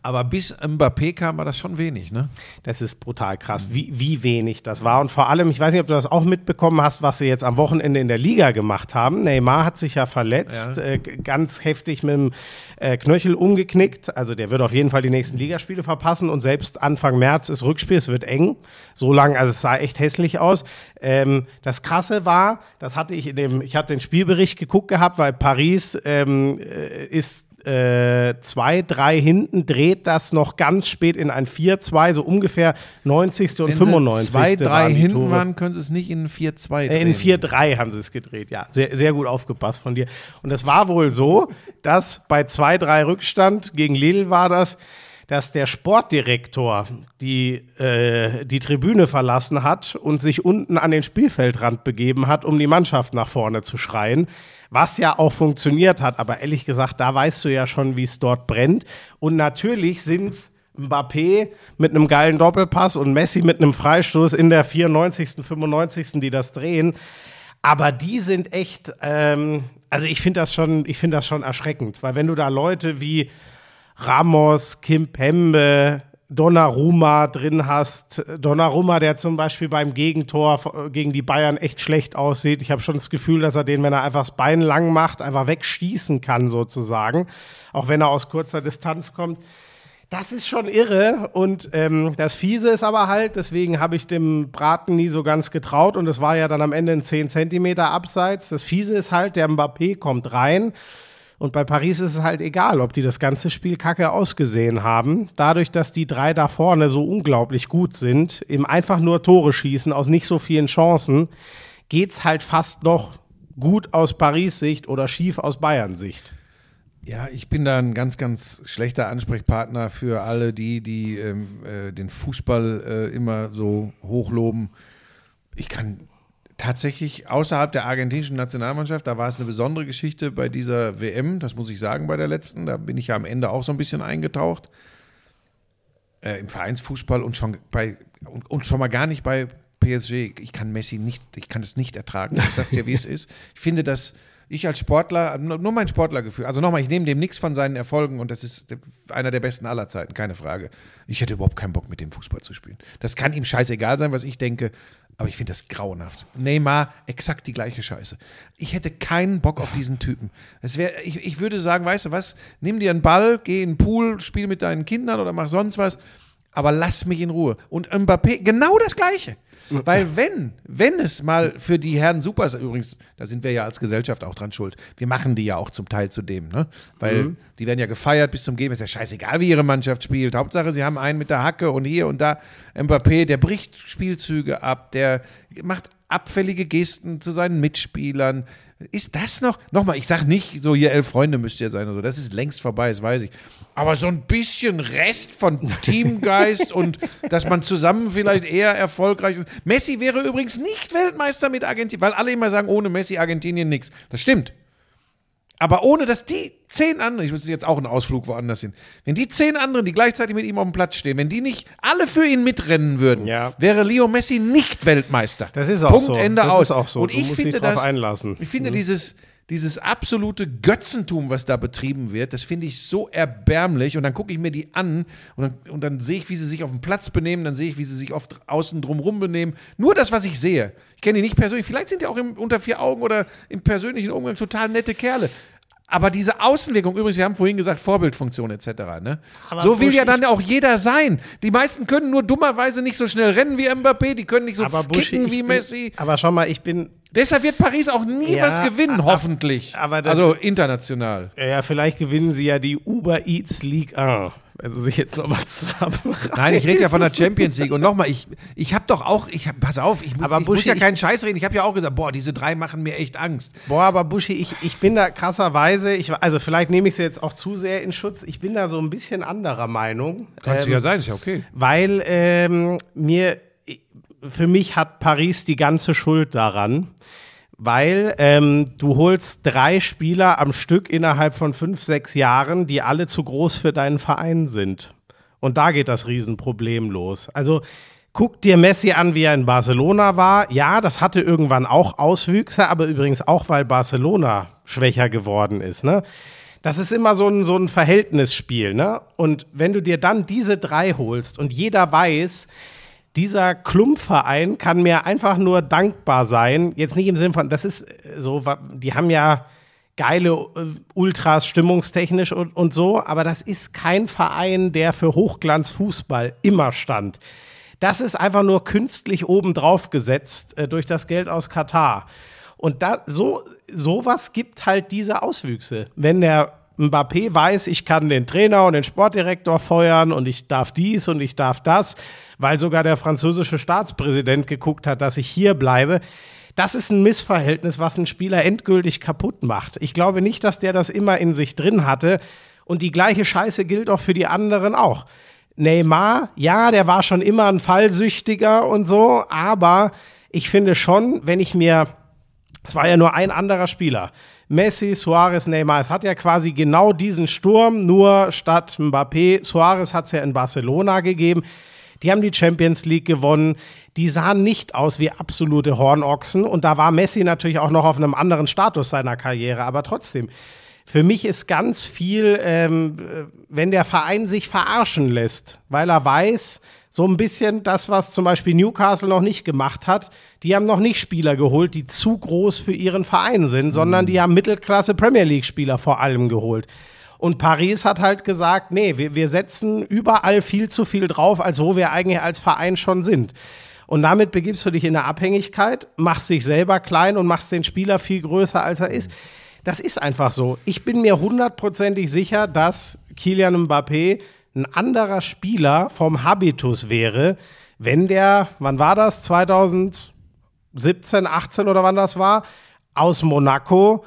Aber bis Mbappé kam, war das schon wenig, ne? Das ist brutal krass, wie, wie wenig das war. Und vor allem, ich weiß nicht, ob du das auch mitbekommen hast, was sie jetzt am Wochenende in der Liga gemacht haben. Neymar hat sich ja verletzt, Ja. Äh, ganz heftig mit dem äh, Knöchel umgeknickt. Also der wird auf jeden Fall die nächsten Ligaspiele verpassen. Und selbst Anfang März ist Rückspiel, es wird eng. So lang, also es sah echt hässlich aus. Ähm, das Krasse war, das hatte ich in dem, ich hatte den Spielbericht geguckt gehabt, weil Paris ähm, äh, ist äh, 2-3 hinten, dreht das noch ganz spät in ein 4-2, so ungefähr 90. und Wenn 95. sie zwei, drei waren die hinten Tore. waren, können sie es nicht in 4-2 Äh, drehen. In 4-3 haben sie es gedreht, ja. Sehr, sehr gut aufgepasst von dir. Und es war wohl so, dass bei 2-3 Rückstand, gegen Lille war das, dass der Sportdirektor die, äh, die Tribüne verlassen hat und sich unten an den Spielfeldrand begeben hat, um die Mannschaft nach vorne zu schreien. Was ja auch funktioniert hat, aber ehrlich gesagt, da weißt du ja schon, wie es dort brennt. Und natürlich sind Mbappé mit einem geilen Doppelpass und Messi mit einem Freistoß in der 94., 95., die das drehen. Aber die sind echt, ähm, also ich finde das schon, ich finde das schon erschreckend, weil wenn du da Leute wie Ramos, Kim Pembe, Donnarumma drin hast, Donnarumma, der zum Beispiel beim Gegentor äh, gegen die Bayern echt schlecht aussieht. Ich habe schon das Gefühl, dass er den, wenn er einfach das Bein lang macht, einfach wegschießen kann sozusagen, auch wenn er aus kurzer Distanz kommt. Das ist schon irre und ähm, das Fiese ist aber halt, deswegen habe ich dem Braten nie so ganz getraut und es war ja dann am Ende ein 10 Zentimeter Abseits. Das Fiese ist halt, der Mbappé kommt rein und bei Paris ist es halt egal, ob die das ganze Spiel kacke ausgesehen haben. Dadurch, dass die drei da vorne so unglaublich gut sind, im einfach nur Tore schießen aus nicht so vielen Chancen, geht's halt fast noch gut aus Paris Sicht oder schief aus Bayern Sicht. Ja, ich bin da ein ganz, ganz schlechter Ansprechpartner für alle die, die ähm, äh, den Fußball äh, immer so hochloben. Ich kann tatsächlich außerhalb der argentinischen Nationalmannschaft, da war es eine besondere Geschichte bei dieser WM, das muss ich sagen, bei der letzten. Da bin ich ja am Ende auch so ein bisschen eingetaucht. Äh, Im Vereinsfußball und schon bei und, und schon mal gar nicht bei PSG. Ich kann Messi nicht, ich kann es nicht ertragen. Ich sag's dir, wie es ist. Ich finde, dass ich als Sportler, nur nur mein Sportlergefühl, also nochmal, ich nehme dem nichts von seinen Erfolgen und das ist einer der besten aller Zeiten, keine Frage. Ich hätte überhaupt keinen Bock, mit dem Fußball zu spielen. Das kann ihm scheißegal sein, was ich denke, aber ich finde das grauenhaft. Neymar, exakt die gleiche Scheiße. Ich hätte keinen Bock auf diesen Typen. Es wär, ich, ich würde sagen, weißt du was, nimm dir einen Ball, geh in den Pool, spiel mit deinen Kindern oder mach sonst was, aber lass mich in Ruhe. Und Mbappé, genau das Gleiche. Weil wenn, wenn es mal für die Herren Supers, übrigens, da sind wir ja als Gesellschaft auch dran schuld, wir machen die ja auch zum Teil zu dem, ne? Weil die werden ja gefeiert bis zum Gehen, ist ja scheißegal, wie ihre Mannschaft spielt. Hauptsache, sie haben einen mit der Hacke und hier und da. Mbappé, der bricht Spielzüge ab, der macht abfällige Gesten zu seinen Mitspielern. Ist das noch? Nochmal, ich sag nicht, so hier elf Freunde müsst ihr sein oder so. Das ist längst vorbei, das weiß ich. Aber so ein bisschen Rest von Teamgeist und dass man zusammen vielleicht eher erfolgreich ist. Messi wäre übrigens nicht Weltmeister mit Argentinien, weil alle immer sagen, ohne Messi Argentinien nichts. Das stimmt. Aber ohne dass die zehn anderen, ich muss jetzt auch einen Ausflug woanders hin, wenn die zehn anderen, die gleichzeitig mit ihm auf dem Platz stehen, wenn die nicht alle für ihn mitrennen würden, Ja. wäre Leo Messi nicht Weltmeister. Das ist auch Punkt, so. Ende Das aus. ist auch so. Und Du ich finde das, einlassen. ich finde dieses, dieses absolute Götzentum, was da betrieben wird, das finde ich so erbärmlich. Und dann gucke ich mir die an und dann, und dann sehe ich, wie sie sich auf dem Platz benehmen, dann sehe ich, wie sie sich oft außen drumrum benehmen. Nur das, was ich sehe. Ich kenne die nicht persönlich. Vielleicht sind die auch im, unter vier Augen oder im persönlichen Umgang total nette Kerle. Aber diese Außenwirkung, übrigens, wir haben vorhin gesagt, Vorbildfunktion etc. Ne? So will ja dann auch jeder sein. Die meisten können nur dummerweise nicht so schnell rennen wie Mbappé, die können nicht so Buschi, kicken wie bin- Messi. Aber schau mal, ich bin Deshalb wird Paris auch nie Ja, was gewinnen, ab- hoffentlich. aber das- also international. Ja, ja, vielleicht gewinnen sie ja die Uber Eats League 1. Also sich jetzt nochmal zusammen. Nein, ich rede ja von der Champions League. Und nochmal, ich, ich habe doch auch, ich hab, pass auf, ich, muss- Aber ich muss ja ich- keinen Scheiß reden. Ich habe ja auch gesagt, boah, diese drei machen mir echt Angst. Boah, aber Buschi, ich, ich bin da krasserweise, ich, also vielleicht nehme ich sie jetzt auch zu sehr in Schutz. Ich bin da so ein bisschen anderer Meinung. Kannst du Ähm, ja sein, ist ja okay. Weil ähm, mir, für mich hat Paris die ganze Schuld daran. Weil ähm, du holst drei Spieler am Stück innerhalb von fünf, sechs Jahren, die alle zu groß für deinen Verein sind. Und da geht das Riesenproblem los. Also guck dir Messi an, wie er in Barcelona war. Ja, das hatte irgendwann auch Auswüchse, aber übrigens auch, weil Barcelona schwächer geworden ist. Ne? das ist immer so ein, so ein Verhältnisspiel, ne? Und wenn du dir dann diese drei holst und jeder weiß, dieser Klumpverein kann mir einfach nur dankbar sein. Jetzt nicht im Sinne von, das ist äh, so, die haben ja geile äh, Ultras stimmungstechnisch und, und so, aber das ist kein Verein, der für Hochglanzfußball immer stand. Das ist einfach nur künstlich obendrauf gesetzt äh, durch das Geld aus Katar. Und da, so, sowas gibt halt diese Auswüchse. Wenn der Mbappé weiß, ich kann den Trainer und den Sportdirektor feuern und ich darf dies und ich darf das, weil sogar der französische Staatspräsident geguckt hat, dass ich hier bleibe. Das ist ein Missverhältnis, was einen Spieler endgültig kaputt macht. Ich glaube nicht, dass der das immer in sich drin hatte. Und die gleiche Scheiße gilt auch für die anderen auch. Neymar, ja, der war schon immer ein Fallsüchtiger und so, aber ich finde schon, wenn ich mir es war ja nur ein anderer Spieler. Messi, Suarez, Neymar. Es hat ja quasi genau diesen Sturm, nur statt Mbappé. Suarez hat es ja in Barcelona gegeben. Die haben die Champions League gewonnen. Die sahen nicht aus wie absolute Hornochsen. Und da war Messi natürlich auch noch auf einem anderen Status seiner Karriere. Aber trotzdem, für mich ist ganz viel, ähm, äh, wenn der Verein sich verarschen lässt, weil er weiß, so ein bisschen das, was zum Beispiel Newcastle noch nicht gemacht hat. Die haben noch nicht Spieler geholt, die zu groß für ihren Verein sind, sondern die haben Mittelklasse Premier League-Spieler vor allem geholt. Und Paris hat halt gesagt, nee, wir, wir setzen überall viel zu viel drauf, als wo wir eigentlich als Verein schon sind. Und damit begibst du dich in eine Abhängigkeit, machst dich selber klein und machst den Spieler viel größer, als er ist. Das ist einfach so. Ich bin mir hundertprozentig sicher, dass Kilian Mbappé ein anderer Spieler vom Habitus wäre, wenn der, wann war das? 2017, 18 oder wann das war, aus Monaco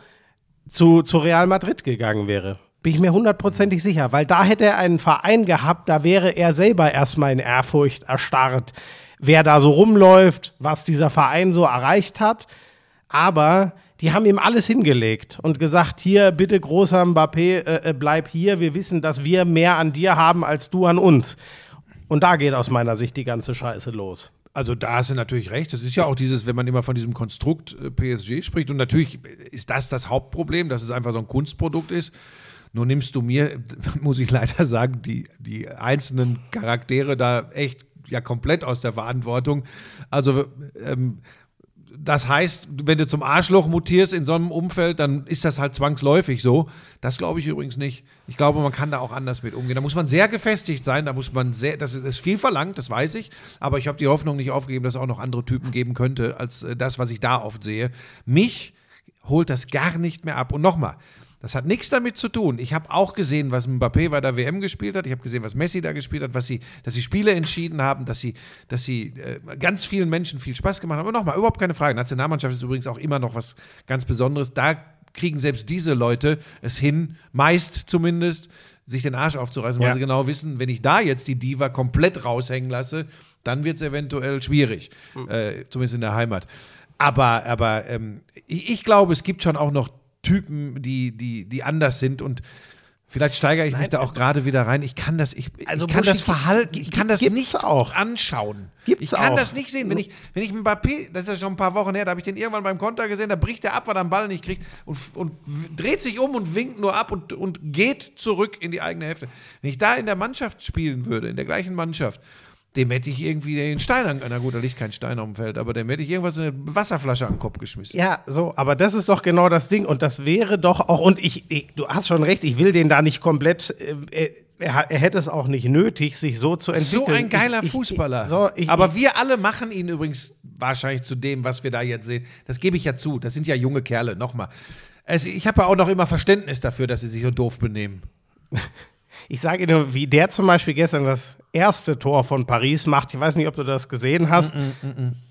zu, zu Real Madrid gegangen wäre. Bin ich mir hundertprozentig sicher, weil da hätte er einen Verein gehabt, da wäre er selber erstmal in Ehrfurcht erstarrt, wer da so rumläuft, was dieser Verein so erreicht hat. Aber die haben ihm alles hingelegt und gesagt, hier, bitte großer Mbappé, äh, äh, bleib hier. Wir wissen, dass wir mehr an dir haben als du an uns. Und da geht aus meiner Sicht die ganze Scheiße los. Also da hast du natürlich recht. Das ist ja auch dieses, wenn man immer von diesem Konstrukt äh, PSG spricht. Und natürlich ist das das Hauptproblem, dass es einfach so ein Kunstprodukt ist. Nur nimmst du mir, muss ich leider sagen, die, die einzelnen Charaktere da echt ja komplett aus der Verantwortung. Also ähm, das heißt, wenn du zum Arschloch mutierst in so einem Umfeld, dann ist das halt zwangsläufig so. Das glaube ich übrigens nicht. Ich glaube, man kann da auch anders mit umgehen. Da muss man sehr gefestigt sein, da muss man sehr, das ist, viel verlangt, das weiß ich, aber ich habe die Hoffnung nicht aufgegeben, dass es auch noch andere Typen geben könnte, als äh, das, was ich da oft sehe. Mich holt das gar nicht mehr ab. Und nochmal, das hat nichts damit zu tun. Ich habe auch gesehen, was Mbappé bei der WM gespielt hat. Ich habe gesehen, was Messi da gespielt hat, was sie, dass sie Spiele entschieden haben, dass sie, dass sie äh, ganz vielen Menschen viel Spaß gemacht haben. Aber nochmal, überhaupt keine Frage. Nationalmannschaft ist übrigens auch immer noch was ganz Besonderes. Da kriegen selbst diese Leute es hin, meist zumindest, sich den Arsch aufzureißen, weil Ja. sie genau wissen, wenn ich da jetzt die Diva komplett raushängen lasse, dann wird es eventuell schwierig, äh, zumindest in der Heimat. Aber, aber ähm, ich, ich glaube, es gibt schon auch noch Typen, die, die, die anders sind und vielleicht steigere ich mich da auch gerade wieder rein. Ich kann das, ich, Also ich kann das Buschi, Verhalten, ich kann das nicht auch. anschauen. Gibt's ich kann auch. das nicht sehen. Wenn ich, wenn ich Mbappé, das ist ja schon ein paar Wochen her, da habe ich den irgendwann beim Konter gesehen, da bricht er ab, weil er den Ball nicht kriegt und, und dreht sich um und winkt nur ab und, und geht zurück in die eigene Hälfte. Wenn ich da in der Mannschaft spielen würde, in der gleichen Mannschaft, dem hätte ich irgendwie den Stein an, na gut, da liegt kein Stein auf dem Feld, aber dem hätte ich irgendwas eine Wasserflasche an den Kopf geschmissen. Ja, so, aber das ist doch genau das Ding. Und das wäre doch auch, und ich, ich du hast schon recht, ich will den da nicht komplett, äh, er, hat- er hätte es auch nicht nötig, sich so zu entwickeln. So ein geiler ich, ich, Fußballer. so, Aber wir alle machen ihn übrigens wahrscheinlich zu dem, was wir da jetzt sehen. Das gebe ich ja zu. Das sind ja junge Kerle. Nochmal. Also ich habe ja auch noch immer Verständnis dafür, dass sie sich so doof benehmen. ich sage dir, wie der zum Beispiel gestern das erste Tor von Paris macht. Ich weiß nicht, ob du das gesehen hast.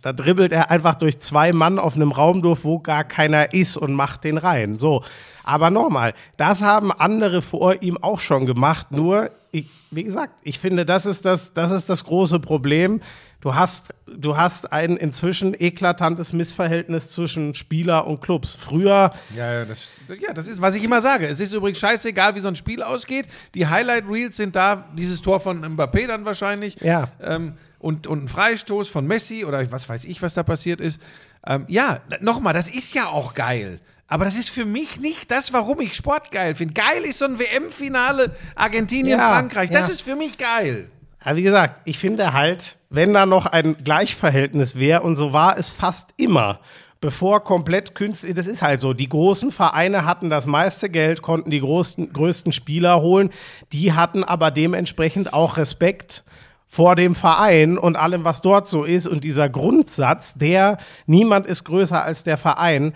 Da dribbelt er einfach durch zwei Mann auf einem Raum durch, wo gar keiner ist und macht den rein. So. Aber nochmal, das haben andere vor ihm auch schon gemacht. Nur, ich, wie gesagt, ich finde, das ist das, das ist das große Problem. Du hast, du hast ein inzwischen eklatantes Missverhältnis zwischen Spieler und Clubs. Früher Ja, ja, das, ja, das ist, was ich immer sage. Es ist übrigens scheißegal, wie so ein Spiel ausgeht. Die Highlight Reels sind da, dieses Tor von Mbappé dann wahrscheinlich. Ja. Ähm, und, und ein Freistoß von Messi oder was weiß ich, was da passiert ist. Ähm, ja, nochmal, das ist ja auch geil. Aber das ist für mich nicht das, warum ich Sport geil finde. Geil ist so ein WM-Finale Argentinien-Frankreich. Ja, das ja. ist für mich geil. Aber wie gesagt, ich finde halt, wenn da noch ein Gleichverhältnis wäre, und so war es fast immer, bevor komplett künstlich, das ist halt so, die großen Vereine hatten das meiste Geld, konnten die großen, größten Spieler holen, die hatten aber dementsprechend auch Respekt vor dem Verein und allem, was dort so ist. Und dieser Grundsatz, der niemand ist größer als der Verein,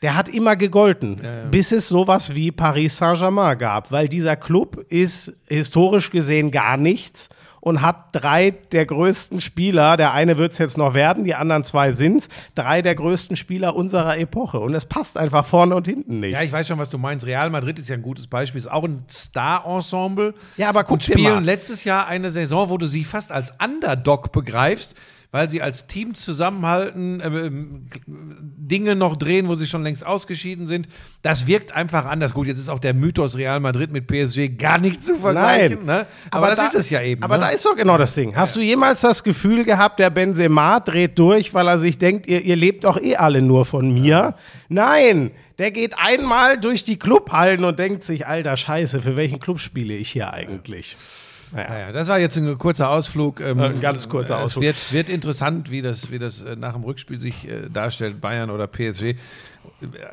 der hat immer gegolten, bis es sowas wie Paris Saint-Germain gab, weil dieser Club ist historisch gesehen gar nichts und hat drei der größten Spieler, der eine wird es jetzt noch werden, die anderen zwei sind drei der größten Spieler unserer Epoche. Und es passt einfach vorne und hinten nicht. Ja, ich weiß schon, was du meinst. Real Madrid ist ja ein gutes Beispiel, ist auch ein Star-Ensemble. Ja, aber guck und spielen mal. letztes Jahr eine Saison, wo du sie fast als Underdog begreifst, weil sie als Team zusammenhalten, äh, ähm, Dinge noch drehen, wo sie schon längst ausgeschieden sind. Das wirkt einfach anders. Gut, jetzt ist auch der Mythos Real Madrid mit PSG gar nicht zu vergleichen. Ne? Aber, das da- ist es ja eben. Aber ne? da ist doch genau das Ding. Hast du jemals das Gefühl gehabt, der Benzema dreht durch, weil er sich denkt, ihr, ihr lebt doch eh alle nur von mir? Nein, der geht einmal durch die Clubhallen und denkt sich, alter Scheiße, für welchen Club spiele ich hier eigentlich? Naja. Ja, das war jetzt ein kurzer Ausflug. Ähm, Ein ganz kurzer äh, Ausflug. Es wird, wird interessant, wie das, wie das äh, nach dem Rückspiel sich äh, darstellt, Bayern oder PSG.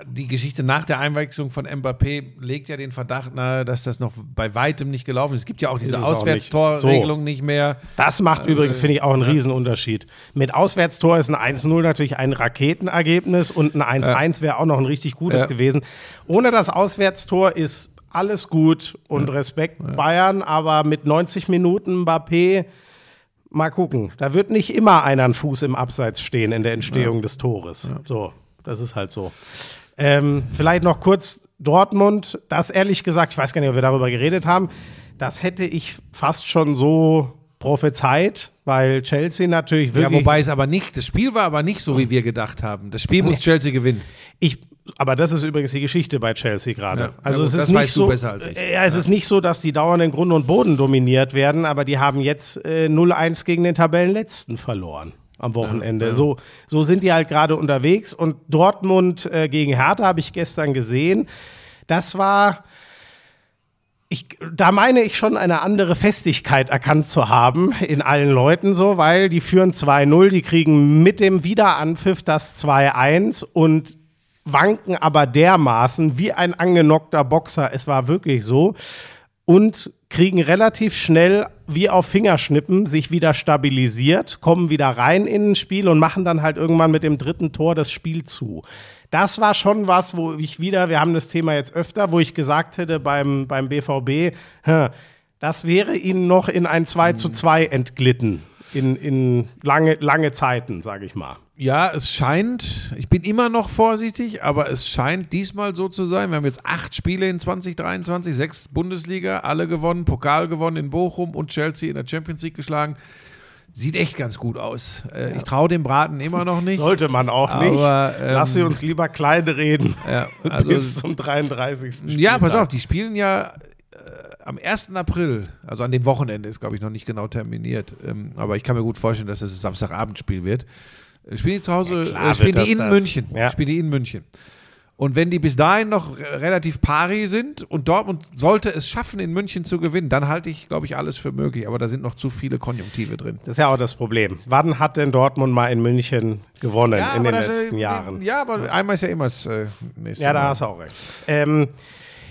Die Geschichte nach der Einwechslung von Mbappé legt ja den Verdacht nahe, dass das noch bei weitem nicht gelaufen ist. Es gibt ja auch diese es auch nicht. Auswärtstorregelung nicht. mehr. Das macht übrigens, finde ich, auch einen Riesenunterschied. Mit Auswärtstor ist ein 1-0 natürlich ein Raketenergebnis und ein 1-1 wäre auch noch ein richtig gutes Ja. gewesen. Ohne das Auswärtstor ist alles gut und Respekt Bayern, aber mit 90 Minuten Mbappé, mal gucken. Da wird nicht immer einer einen Fuß im Abseits stehen in der Entstehung des Tores. So, das ist halt so. Ähm, vielleicht noch kurz Dortmund. Das ehrlich gesagt, ich weiß gar nicht, ob wir darüber geredet haben. Das hätte ich fast schon so prophezeit, weil Chelsea natürlich Ja, wirklich. wobei es aber nicht, das Spiel war aber nicht so, wie wir gedacht haben. Das Spiel muss Chelsea gewinnen. Ich, aber das ist übrigens die Geschichte bei Chelsea gerade. Ja, also ja es ist nicht so, Ja, es ist nicht so, dass die dauernd in Grund und Boden dominiert werden, aber die haben jetzt äh, 0-1 gegen den Tabellenletzten verloren am Wochenende. So, so sind die halt gerade unterwegs und Dortmund äh, gegen Hertha habe ich gestern gesehen. Das war ich, da meine ich schon eine andere Festigkeit erkannt zu haben in allen Leuten so, weil die führen 2-0, die kriegen mit dem Wiederanpfiff das 2-1 und wanken aber dermaßen wie ein angenockter Boxer. Es war wirklich so. Und kriegen relativ schnell wie auf Fingerschnippen sich wieder stabilisiert, kommen wieder rein in ein Spiel und machen dann halt irgendwann mit dem dritten Tor das Spiel zu. Das war schon was, wo ich wieder, wir haben das Thema jetzt öfter, wo ich gesagt hätte beim, beim BVB, das wäre ihnen noch in ein 2 zu 2 entglitten. In, in lange, lange Zeiten, sage ich mal. Ja, es scheint, ich bin immer noch vorsichtig, aber es scheint diesmal so zu sein. Wir haben jetzt acht Spiele in 2023, sechs Bundesliga, alle gewonnen, Pokal gewonnen in Bochum und Chelsea in der Champions League geschlagen. Sieht echt ganz gut aus. Äh, Ich traue dem Braten immer noch nicht. Sollte man auch Aber, nicht. ähm, Lass sie uns lieber klein reden. Ja, also- bis zum 33. Ja, pass Spieltag. auf, die spielen ja am 1. April, also an dem Wochenende ist, glaube ich, noch nicht genau terminiert. Ähm, aber ich kann mir gut vorstellen, dass es das Samstagabendspiel wird. Äh, Spielen die zu Hause, Ja, klar äh, spielen die in das das. München. Ja. Spielen die in München. Und wenn die bis dahin noch re- relativ pari sind und Dortmund sollte es schaffen, in München zu gewinnen, dann halte ich, glaube ich, alles für möglich. Aber da sind noch zu viele Konjunktive drin. Das ist ja auch das Problem. Wann hat denn Dortmund mal in München gewonnen in den das, äh, letzten Jahren? Ja, aber einmal ist ja immer das äh, nächste Ja, da Mal. hast du auch recht. Ähm,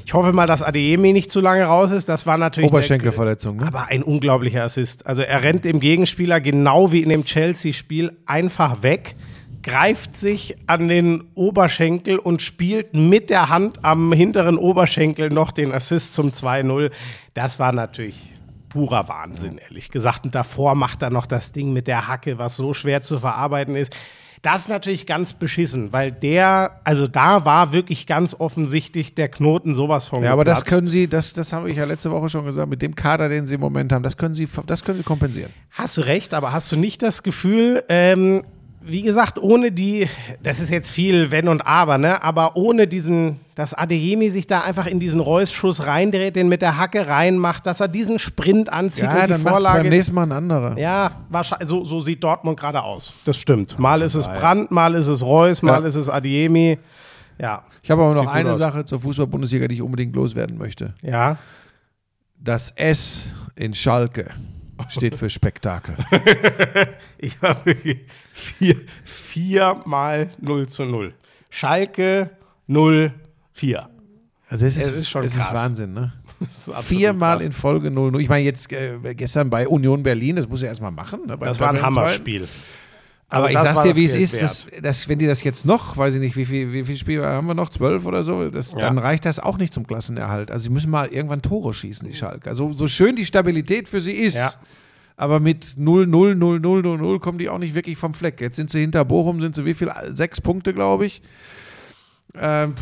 ich hoffe mal, dass Adeyemi nicht zu lange raus ist. Das war natürlich. Oberschenkelverletzung, ne? Aber ein unglaublicher Assist. Also er rennt dem Gegenspieler genau wie in dem Chelsea-Spiel einfach weg, greift sich an den Oberschenkel und spielt mit der Hand am hinteren Oberschenkel noch den Assist zum 2-0. Das war natürlich purer Wahnsinn, ehrlich gesagt. Und davor macht er noch das Ding mit der Hacke, was so schwer zu verarbeiten ist. Das ist natürlich ganz beschissen, weil der, also da war wirklich ganz offensichtlich der Knoten sowas von Ja, aber das können Sie, das, das habe ich ja letzte Woche schon gesagt, mit dem Kader, den Sie im Moment haben, das können Sie, das können Sie kompensieren. Hast du recht, aber hast du nicht das Gefühl, ähm, wie gesagt, ohne die, das ist jetzt viel Wenn und Aber, ne? Aber ohne diesen, dass Adeyemi sich da einfach in diesen Reus-Schuss reindreht, den mit der Hacke reinmacht, dass er diesen Sprint anzieht Ja, und die dann Vorlage. beim nächsten Mal ein anderer. Ja, wahrscheinlich, so, so sieht Dortmund gerade aus. Das stimmt. Mal ist es Brandt, mal ist es Reus, mal Ja. ist es Adiemi. Ja, Ich habe aber noch eine aus. Sache zur Fußball-Bundesliga, die ich unbedingt loswerden möchte. ja. Das S in Schalke steht für Spektakel. Ich habe vier, vier mal 0 zu 0. Schalke 0, 4. Also das Es ist schon es krass. ist Wahnsinn, ne? Ist Viermal in Folge 0-0. Ich meine, jetzt äh, gestern bei Union Berlin, das muss er erstmal machen. Ne, Das war ein. Hammerspiel. Aber ich sag's dir, wie es ist, das, das, wenn die das jetzt noch, weiß ich nicht, wie viel, wie viel Spiele haben wir noch, zwölf oder so, das, Ja. dann reicht das auch nicht zum Klassenerhalt. Also sie müssen mal irgendwann Tore schießen, die Schalke. Also so schön die Stabilität für sie ist, Ja. aber mit 0, 0, 0, 0, 0, 0 kommen die auch nicht wirklich vom Fleck. Jetzt sind sie hinter Bochum, sind sie wie viel? Sechs Punkte, glaube ich. Ähm,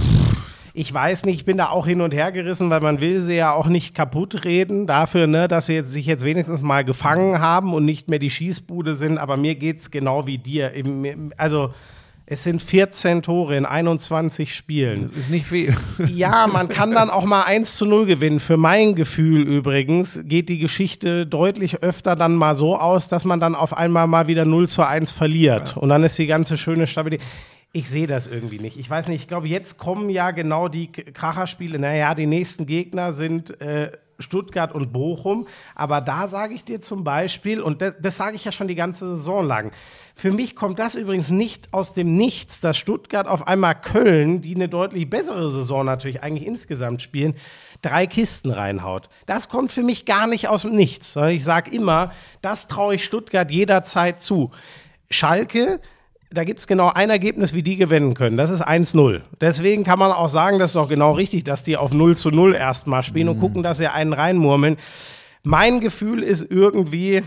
Ich weiß nicht, ich bin da auch hin und her gerissen, weil man will sie ja auch nicht kaputt reden dafür, ne, dass sie jetzt, sich jetzt wenigstens mal gefangen haben und nicht mehr die Schießbude sind. Aber mir geht es genau wie dir. Also es sind 14 Tore in 21 Spielen. ist nicht viel. Ja, man kann dann auch mal 1 zu 0 gewinnen. Für mein Gefühl übrigens geht die Geschichte deutlich öfter dann mal so aus, dass man dann auf einmal mal wieder 0 zu 1 verliert. Und dann ist die ganze schöne Stabilität. Ich sehe das irgendwie nicht. Ich weiß nicht, ich glaube, jetzt kommen ja genau die Kracherspiele. Naja, die nächsten Gegner sind äh, Stuttgart und Bochum. Aber da sage ich dir zum Beispiel, und das, das sage ich ja schon die ganze Saison lang, für mich kommt das übrigens nicht aus dem Nichts, dass Stuttgart auf einmal Köln, die eine deutlich bessere Saison natürlich eigentlich insgesamt spielen, drei Kisten reinhaut. Das kommt für mich gar nicht aus dem Nichts, sondern ich sage immer, das traue ich Stuttgart jederzeit zu. Schalke, da gibt es genau ein Ergebnis, wie die gewinnen können. Das ist 1-0. Deswegen kann man auch sagen, das ist auch genau richtig, dass die auf 0 zu 0 erstmal spielen und gucken, dass sie einen reinmurmeln. Mein Gefühl ist irgendwie,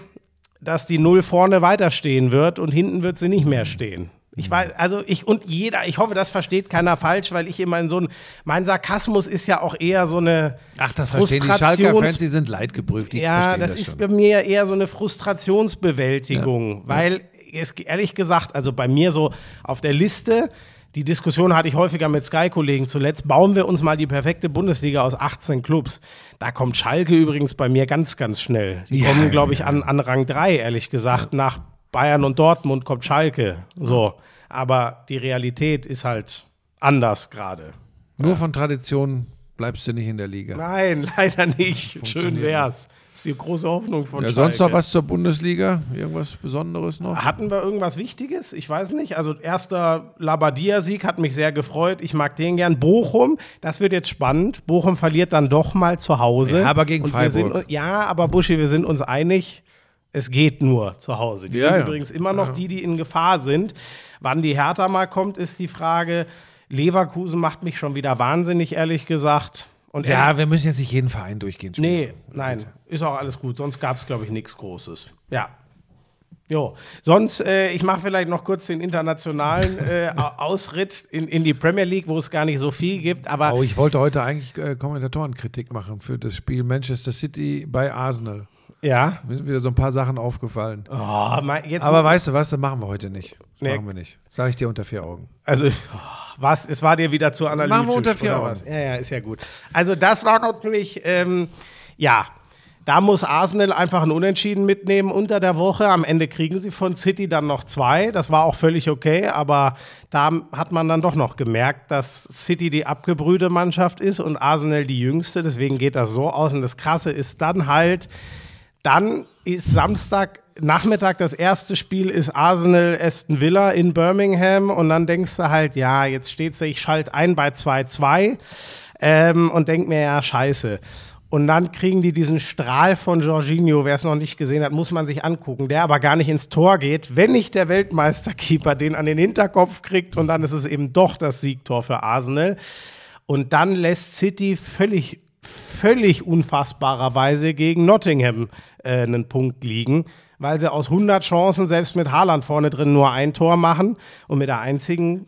dass die Null vorne weiterstehen wird und hinten wird sie nicht mehr stehen. Ich weiß, also ich und jeder, ich hoffe, das versteht keiner falsch, weil ich immer in so ein, mein Sarkasmus ist ja auch eher so eine Ach, das verstehen die Schalker-Fans, die sind leidgeprüft, die ja, das, das, ist bei mir eher so eine Frustrationsbewältigung, weil es ehrlich gesagt, also bei mir so auf der Liste, die Diskussion hatte ich häufiger mit Sky-Kollegen zuletzt, bauen wir uns mal die perfekte Bundesliga aus 18 Clubs. Da kommt Schalke übrigens bei mir ganz, ganz schnell. Die Ja, kommen, glaube ich, ja. an, an Rang 3, ehrlich gesagt. Nach Bayern und Dortmund kommt Schalke. So. Aber die Realität ist halt anders gerade. Nur von Tradition bleibst du nicht in der Liga. Nein, leider nicht. Schön wär's. Das ist die große Hoffnung von Ja, Schalke. sonst noch was zur Bundesliga? Irgendwas Besonderes noch? Hatten wir irgendwas Wichtiges? Ich weiß nicht. Also erster Labadia-Sieg hat mich sehr gefreut. Ich mag den gern. Bochum, das wird jetzt spannend. Bochum verliert dann doch mal zu Hause. Ja, aber gegen Und Freiburg. Sind, ja, aber Buschi, wir sind uns einig, es geht nur zu Hause. Die Ja, sind ja. übrigens immer noch die, die in Gefahr sind. Wann die Hertha mal kommt, ist die Frage. Leverkusen macht mich schon wieder wahnsinnig, ehrlich gesagt. Und Ja, wir müssen jetzt nicht jeden Verein durchgehen. spielen. Nee, nein, ist auch alles gut. Sonst gab es, glaube ich, nichts Großes. Ja. Jo, sonst, äh, ich mache vielleicht noch kurz den internationalen äh, Au- Ausritt in, in die Premier League, wo es gar nicht so viel gibt, aber Oh, ich wollte heute eigentlich äh, Kommentatorenkritik machen für das Spiel Manchester City bei Arsenal. ja. Mir sind wieder so ein paar Sachen aufgefallen. Oh, mein, Aber weißt du was, das machen wir heute nicht. Das Nee. machen wir nicht. Sage ich dir unter vier Augen. also, oh, was, es war dir wieder zu analytisch. Machen wir unter vier oder was? Ja, ja, ist ja gut. Also, das war natürlich, ähm, ja, da muss Arsenal einfach ein Unentschieden mitnehmen unter der Woche. Am Ende kriegen sie von City dann noch zwei. Das war auch völlig okay, aber da hat man dann doch noch gemerkt, dass City die abgebrühte Mannschaft ist und Arsenal die jüngste. Deswegen geht das so aus. Und das Krasse ist dann halt, dann ist Samstag Nachmittag das erste Spiel ist Arsenal Aston Villa in Birmingham und dann denkst du halt, ja, jetzt steht's, ich schalte ein bei 2-2 ähm, und denk mir, ja, scheiße. Und dann kriegen die diesen Strahl von Jorginho, wer es noch nicht gesehen hat, muss man sich angucken, der aber gar nicht ins Tor geht, wenn nicht der Weltmeisterkeeper den an den Hinterkopf kriegt und dann ist es eben doch das Siegtor für Arsenal. Und dann lässt City völlig, völlig unfassbarerweise gegen Nottingham äh, einen Punkt liegen, weil sie aus 100 Chancen selbst mit Haaland vorne drin nur ein Tor machen und mit der einzigen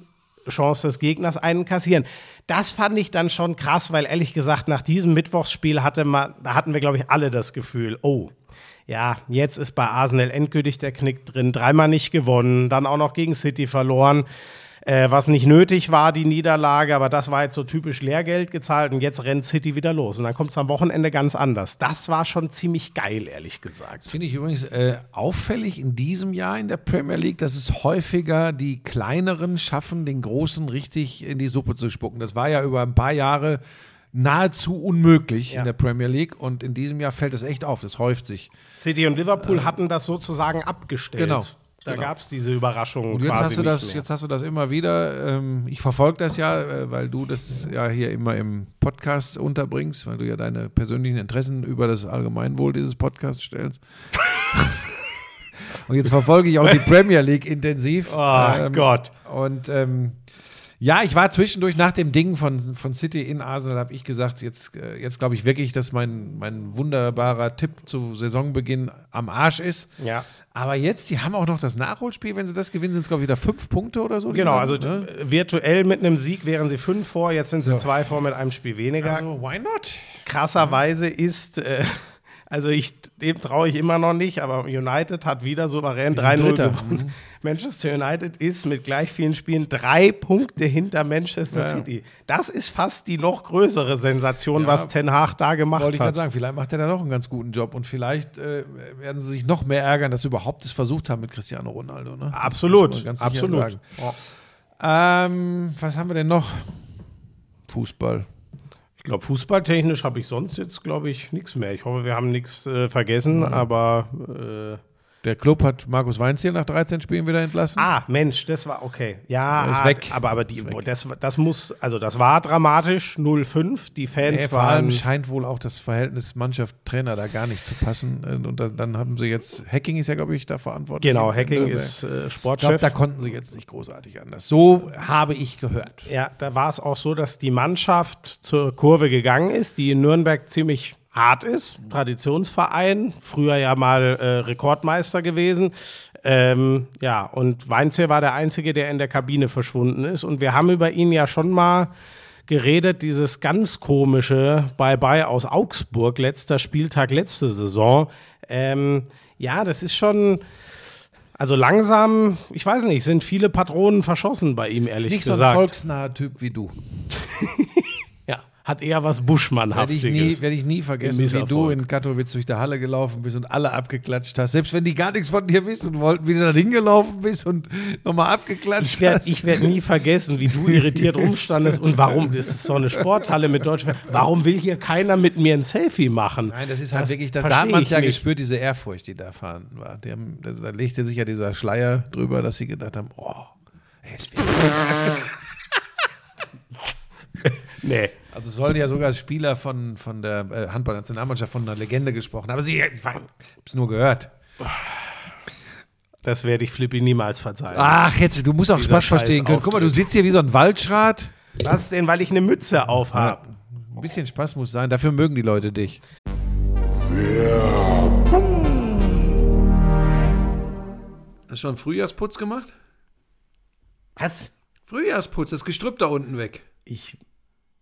Chance des Gegners einen kassieren. Das fand ich dann schon krass, weil ehrlich gesagt nach diesem Mittwochsspiel hatte man, da hatten wir glaube ich alle das Gefühl, oh, ja, jetzt ist bei Arsenal endgültig der Knick drin. Dreimal nicht gewonnen, dann auch noch gegen City verloren. Äh, was nicht nötig war, die Niederlage, aber das war jetzt so typisch Lehrgeld gezahlt und jetzt rennt City wieder los. Und dann kommt es am Wochenende ganz anders. Das war schon ziemlich geil, ehrlich gesagt. Finde ich übrigens äh, auffällig in diesem Jahr in der Premier League, dass es häufiger die kleineren schaffen, den großen richtig in die Suppe zu spucken. Das war ja über ein paar Jahre nahezu unmöglich Ja. in der Premier League und in diesem Jahr fällt es echt auf, das häuft sich. City und Liverpool hatten das sozusagen abgestellt. Äh. Genau, Da genau. gab es diese Überraschung. Und jetzt quasi hast du das, mehr. jetzt hast du das immer wieder. Ähm, ich verfolge das ja, äh, weil du das ja hier immer im Podcast unterbringst, weil du ja deine persönlichen Interessen über das Allgemeinwohl dieses Podcasts stellst. Und jetzt verfolge ich auch die Premier League intensiv. Oh Gott. Und ähm, ja, ich war zwischendurch nach dem Ding von, von City in Arsenal, habe ich gesagt, jetzt, äh, jetzt glaube ich wirklich, dass mein, mein wunderbarer Tipp zu Saisonbeginn am Arsch ist. Ja. Aber jetzt, die haben auch noch das Nachholspiel. Wenn sie das gewinnen, sind es, glaube ich, wieder fünf Punkte oder so. Genau, sie also ne? äh, virtuell mit einem Sieg wären sie fünf vor, jetzt sind sie zwei vor mit einem Spiel weniger. Also, why not? Krasserweise ist, äh, also ich, dem traue ich immer noch nicht, aber United hat wieder souverän sind 3-0 Dritter. gewonnen. Manchester United ist mit gleich vielen Spielen drei Punkte hinter Manchester Ja. City. Das ist fast die noch größere Sensation, Ja. was Ten Hag da gemacht Wollte ich gerade hat. sagen, vielleicht macht er da noch einen ganz guten Job und vielleicht äh, werden sie sich noch mehr ärgern, dass sie überhaupt es versucht haben mit Cristiano Ronaldo. Ne? Absolut, absolut. sagen. Ähm, was haben wir denn noch? Fußball. Ich glaube, fußballtechnisch habe ich sonst jetzt, glaube ich, nichts mehr. Ich hoffe, wir haben nichts äh, vergessen, Mhm. aber äh, Der Club hat Markus Weinziel nach 13 Spielen wieder entlassen. Ah, Mensch, das war okay. Ja, Er ist weg. aber, aber die, das, das muss, also das war dramatisch, 0-5. Die Fans Nee, vor allem waren. scheint wohl auch das Verhältnis Mannschaft-Trainer da gar nicht zu passen. Äh, Und dann, dann haben sie jetzt, Hacking ist ja, glaube ich, da verantwortlich. Genau, Hacking Ende. ist äh, Ich glaube, Sportchef. da konnten sie jetzt nicht großartig anders. So habe ich gehört. ja, da war es auch so, dass die Mannschaft zur Kurve gegangen ist, die in Nürnberg ziemlich hart ist. Traditionsverein, früher ja mal äh, Rekordmeister gewesen. Ähm, ja, und Weinzel war der Einzige, der in der Kabine verschwunden ist. Und wir haben über ihn ja schon mal geredet, dieses ganz komische Bye-bye aus Augsburg, letzter Spieltag, letzte Saison. Ähm, ja, das ist schon. Also langsam, ich weiß nicht, sind viele Patronen verschossen bei ihm, ehrlich Nicht so ein gesagt. volksnaher Typ wie du. hat eher was Werde ich, Buschmannhaftiges. nie, werde ich nie vergessen, wie du in Katowice durch die Halle gelaufen bist und alle abgeklatscht hast. Selbst wenn die gar nichts von dir wissen wollten, wie du da hingelaufen bist und nochmal abgeklatscht Ich werde hast. ich werd nie vergessen, wie du irritiert rumstandest und warum, das ist so eine Sporthalle mit Deutschen, warum will hier keiner mit mir ein Selfie machen? Nein, das ist halt wirklich, das, da hat man es ja nicht. gespürt, diese Ehrfurcht, die da vorhanden war. Haben, da, legte sich ja dieser Schleier drüber, dass sie gedacht haben, oh, es wird Nee. Also es sollen ja sogar Spieler von, von der äh, Handball-Nationalmannschaft von einer Legende gesprochen haben. Aber sie, ich habe es nur gehört. Das werde ich Flippy niemals verzeihen. Ach, jetzt, du musst auch Dieser Spaß scheiß verstehen können. Guck mal, du sitzt hier wie so ein Waldschrat. Was denn, weil ich eine Mütze auf habe? Ein bisschen Spaß muss sein, dafür mögen die Leute dich. Hast du schon Frühjahrsputz gemacht? Was? Frühjahrsputz, das Gestrüpp da unten weg. Ich,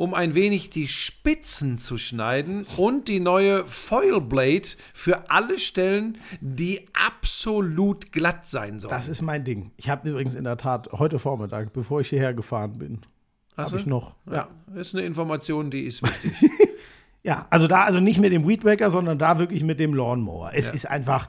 um ein wenig die Spitzen zu schneiden und die neue Foil Blade für alle Stellen, die absolut glatt sein sollen. Das ist mein Ding. Ich habe übrigens in der Tat heute Vormittag, bevor ich hierher gefahren bin, habe ich noch, ja, Das ist eine Information, die ist wichtig. Ja, also da, also nicht mit dem Weedwacker, sondern da wirklich mit dem Lawnmower. Es ist einfach,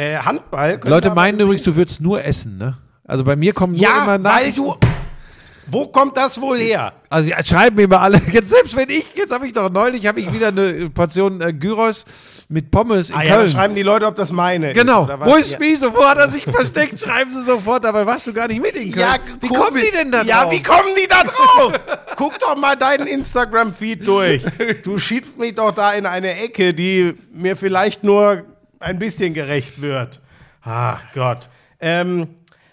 Äh, Handball. Leute meinen übrigens, du würdest nur essen, ne? Also bei mir kommen nur Ja, immer weil Nachrichten. du. Wo kommt das wohl her? Also ja, schreiben mir immer alle. Jetzt selbst wenn ich, jetzt habe ich doch neulich, habe ich wieder eine Portion äh, Gyros mit Pommes in Ah ja, dann Köln. schreiben die Leute, ob das meine genau. ist. Wo ist Ja. Miso? Wo hat er sich versteckt? Schreiben sie sofort. Dabei warst du gar nicht mit in Köln. Ja, wie kommen die denn da Ja, drauf? wie kommen die da drauf? Guck doch mal deinen Instagram-Feed durch. Du schiebst mich doch da in eine Ecke, die mir vielleicht nur ein bisschen gerecht wird. Ach Gott. Ähm,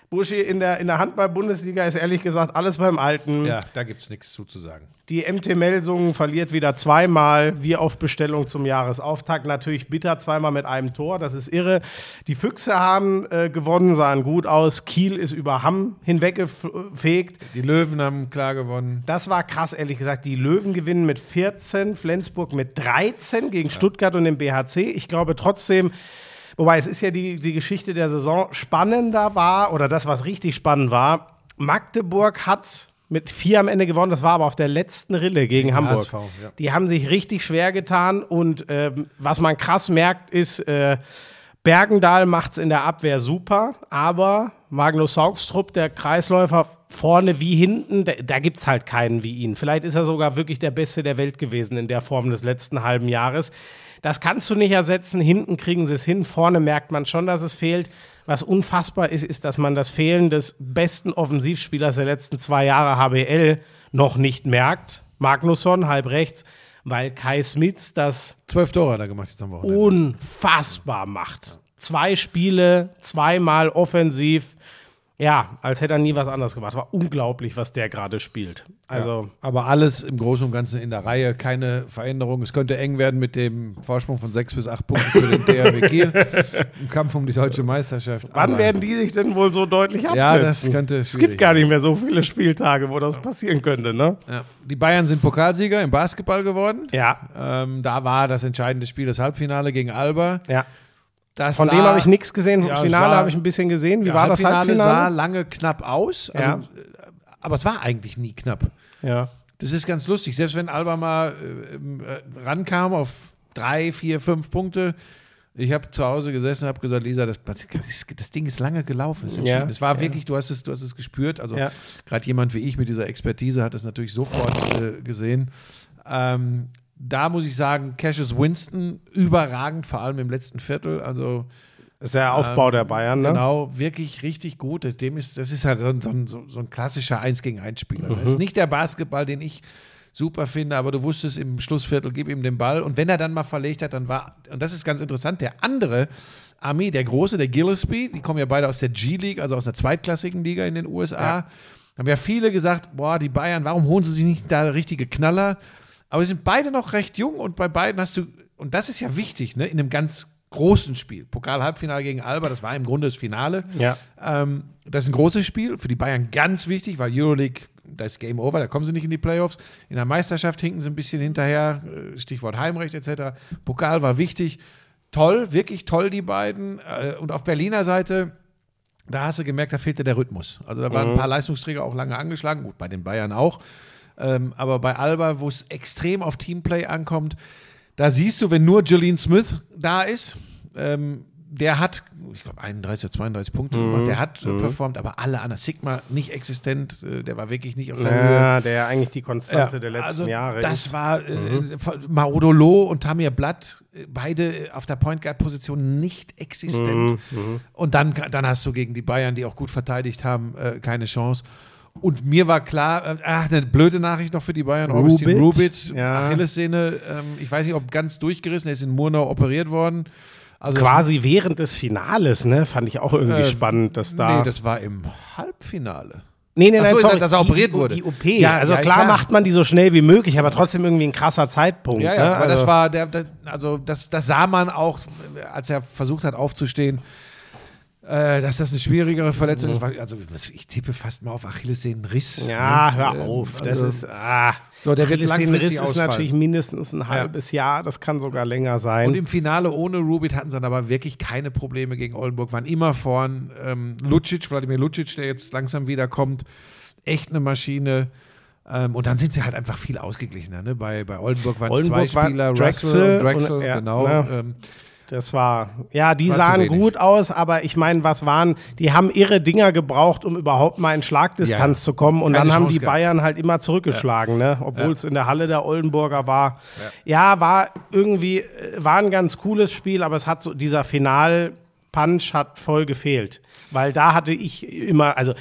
Buschi, in der, in der Handball-Bundesliga ist ehrlich gesagt alles beim Alten. Ja, da gibt's nichts zuzusagen. Die MT Melsungen verliert wieder zweimal, wie auf Bestellung zum Jahresauftakt. Natürlich bitter, zweimal mit einem Tor, das ist irre. Die Füchse haben äh, gewonnen, sahen gut aus. Kiel ist über Hamm hinweggefegt. Die Löwen haben klar gewonnen. Das war krass, ehrlich gesagt. Die Löwen gewinnen mit 14, Flensburg mit 13 gegen Stuttgart und den BHC. Ich glaube trotzdem, wobei es ist ja die, die Geschichte der Saison spannender war, oder das, was richtig spannend war. Magdeburg hat's mit vier am Ende gewonnen, das war aber auf der letzten Rille gegen Hamburg. HSV, ja. Die haben sich richtig schwer getan und ähm, was man krass merkt, ist, äh, Bergendahl macht es in der Abwehr super, aber Magnus Saugstrup, der Kreisläufer vorne wie hinten, da, da gibt es halt keinen wie ihn. Vielleicht ist er sogar wirklich der Beste der Welt gewesen in der Form des letzten halben Jahres. Das kannst du nicht ersetzen. Hinten kriegen sie es hin. Vorne merkt man schon, dass es fehlt. Was unfassbar ist, ist, dass man das Fehlen des besten Offensivspielers der letzten zwei Jahre HBL noch nicht merkt. Magnusson, halb rechts, weil Kai Smits das Zwölf Tore hat er gemacht jetzt am Wochenende. unfassbar macht. Zwei Spiele, zweimal offensiv. Ja, als hätte er nie was anderes gemacht. War unglaublich, was der gerade spielt. Also, Aber alles im Großen und Ganzen in der Reihe, keine Veränderung. Es könnte eng werden mit dem Vorsprung von sechs bis acht Punkten für den Kiel im Kampf um die deutsche Meisterschaft. wann Aber- werden die sich denn wohl so deutlich absetzen? Ja, das könnte Es gibt gar nicht mehr so viele Spieltage, wo das passieren könnte, ne? Ja. Die Bayern sind Pokalsieger im Basketball geworden. Ja, Ähm, da war das entscheidende Spiel das Halbfinale gegen Alba. ja. Das Von dem sah- habe ich nichts gesehen. Ja, Finale habe ich ein bisschen gesehen. Wie Ja, war das sah Halbfinale? lange knapp aus. Also, Ja. äh, Aber es war eigentlich nie knapp. Ja. Das ist ganz lustig. Selbst wenn Alba mal äh, äh, rankam auf drei, vier, fünf Punkte. Ich habe zu Hause gesessen und habe gesagt, Lisa, das, das, Ding ist lange gelaufen. Es, Ja, war wirklich, du hast es, du hast es gespürt. Also gerade jemand wie ich mit dieser Expertise hat es natürlich sofort äh, gesehen. Ähm, da muss ich sagen, Cassius Winston überragend, vor allem im letzten Viertel. Also Das ist der Aufbau ähm, der Bayern, ne? Genau, wirklich richtig gut. Dem ist, das ist halt so, ein- so, ein- so, ein klassischer 1 gegen 1 Spieler. Mhm. Das ist nicht der Basketball, den ich super finde, aber du wusstest im Schlussviertel, gib ihm den Ball. Und wenn er dann mal verlegt hat, dann war, und das ist ganz interessant, der andere Armee, der große, der Gillespie, die kommen ja beide aus der G-League, also aus einer zweitklassigen Liga in den USA. Haben ja viele gesagt, boah, die Bayern, warum holen sie sich nicht da richtige Knaller? Aber die sind beide noch recht jung und bei beiden hast du, und das ist ja wichtig, ne, in einem ganz großen Spiel. Pokal-Halbfinale gegen Alba, das war im Grunde das Finale. Ja. Ähm, das ist ein großes Spiel, für die Bayern ganz wichtig, weil Euroleague, da ist Game Over, da kommen sie nicht in die Playoffs. In der Meisterschaft hinken sie ein bisschen hinterher, äh, Stichwort Heimrecht etc. Pokal war wichtig. Toll, wirklich toll, die beiden. Äh, Und auf Berliner Seite, da hast du gemerkt, da fehlte der Rhythmus. Also da waren ein paar Leistungsträger auch lange angeschlagen, gut, bei den Bayern auch. Ähm, aber bei Alba, wo es extrem auf Teamplay ankommt, da siehst du, wenn nur Jolene Smith da ist, ähm, der hat, ich glaube, 31 oder 32 Punkte Mhm. gemacht. Der hat äh, performt, aber alle anderen. Sigma nicht existent. Äh, der war wirklich nicht auf der Höhe. Ja, der eigentlich die Konstante der letzten also Jahre Das ist. Mhm. war äh, von Maudolo und Tamir Blatt, äh, beide auf der Point Guard Position nicht existent. Mhm, Und dann, dann hast du gegen die Bayern, die auch gut verteidigt haben, äh, keine Chance. Und mir war klar, äh, ach, eine blöde Nachricht noch für die Bayern. Augustin Rubit, Rubit, ja. Achillessehne, ähm, ich weiß nicht, ob ganz durchgerissen, er ist in Murnau operiert worden. Also Quasi während des Finales, ne? Fand ich auch irgendwie Äh, spannend, dass da. Nee, das war im Halbfinale. Nee, nee, nein, so, sorry. dass er operiert die, wurde. Die OP. Ja, also ja, klar, klar. macht man die so schnell wie möglich, aber trotzdem irgendwie ein krasser Zeitpunkt. Ja, ja, ne? aber also, das war der, der also das, das sah man auch, als er versucht hat aufzustehen, äh, dass das eine schwierigere Verletzung ist. Weil- Also ich tippe fast mal auf Achillessehnenriss. Mhm. Ja, ne? hör Ähm, auf. Das also- ist. Ah, So, der wird langfristig ist ausfallen. natürlich mindestens ein halbes Jahr. Das kann sogar länger sein. Und im Finale ohne Rubit hatten sie dann aber wirklich keine Probleme gegen Oldenburg, waren immer vorn. Ähm, Lucic, Wladimir Lucic, der jetzt langsam wiederkommt, echt eine Maschine. Ähm, und dann sind sie halt einfach viel ausgeglichener. Ne? Bei, bei Oldenburg waren es zwei Oldenburg war Spieler, Drexel Russell und Drexel, und- ja, genau. ne? Ähm, Das war, ja, die War sahen gut aus, aber ich meine, was waren, die haben irre Dinger gebraucht, um überhaupt mal in Schlagdistanz Ja. zu kommen. Und Keine dann haben Chance die gehabt. Bayern halt immer zurückgeschlagen, ne? obwohl es in der Halle der Oldenburger war. Ja, war irgendwie, äh, war ein ganz cooles Spiel, aber es hat so, dieser Final-Punch hat voll gefehlt. Weil da hatte ich immer, also,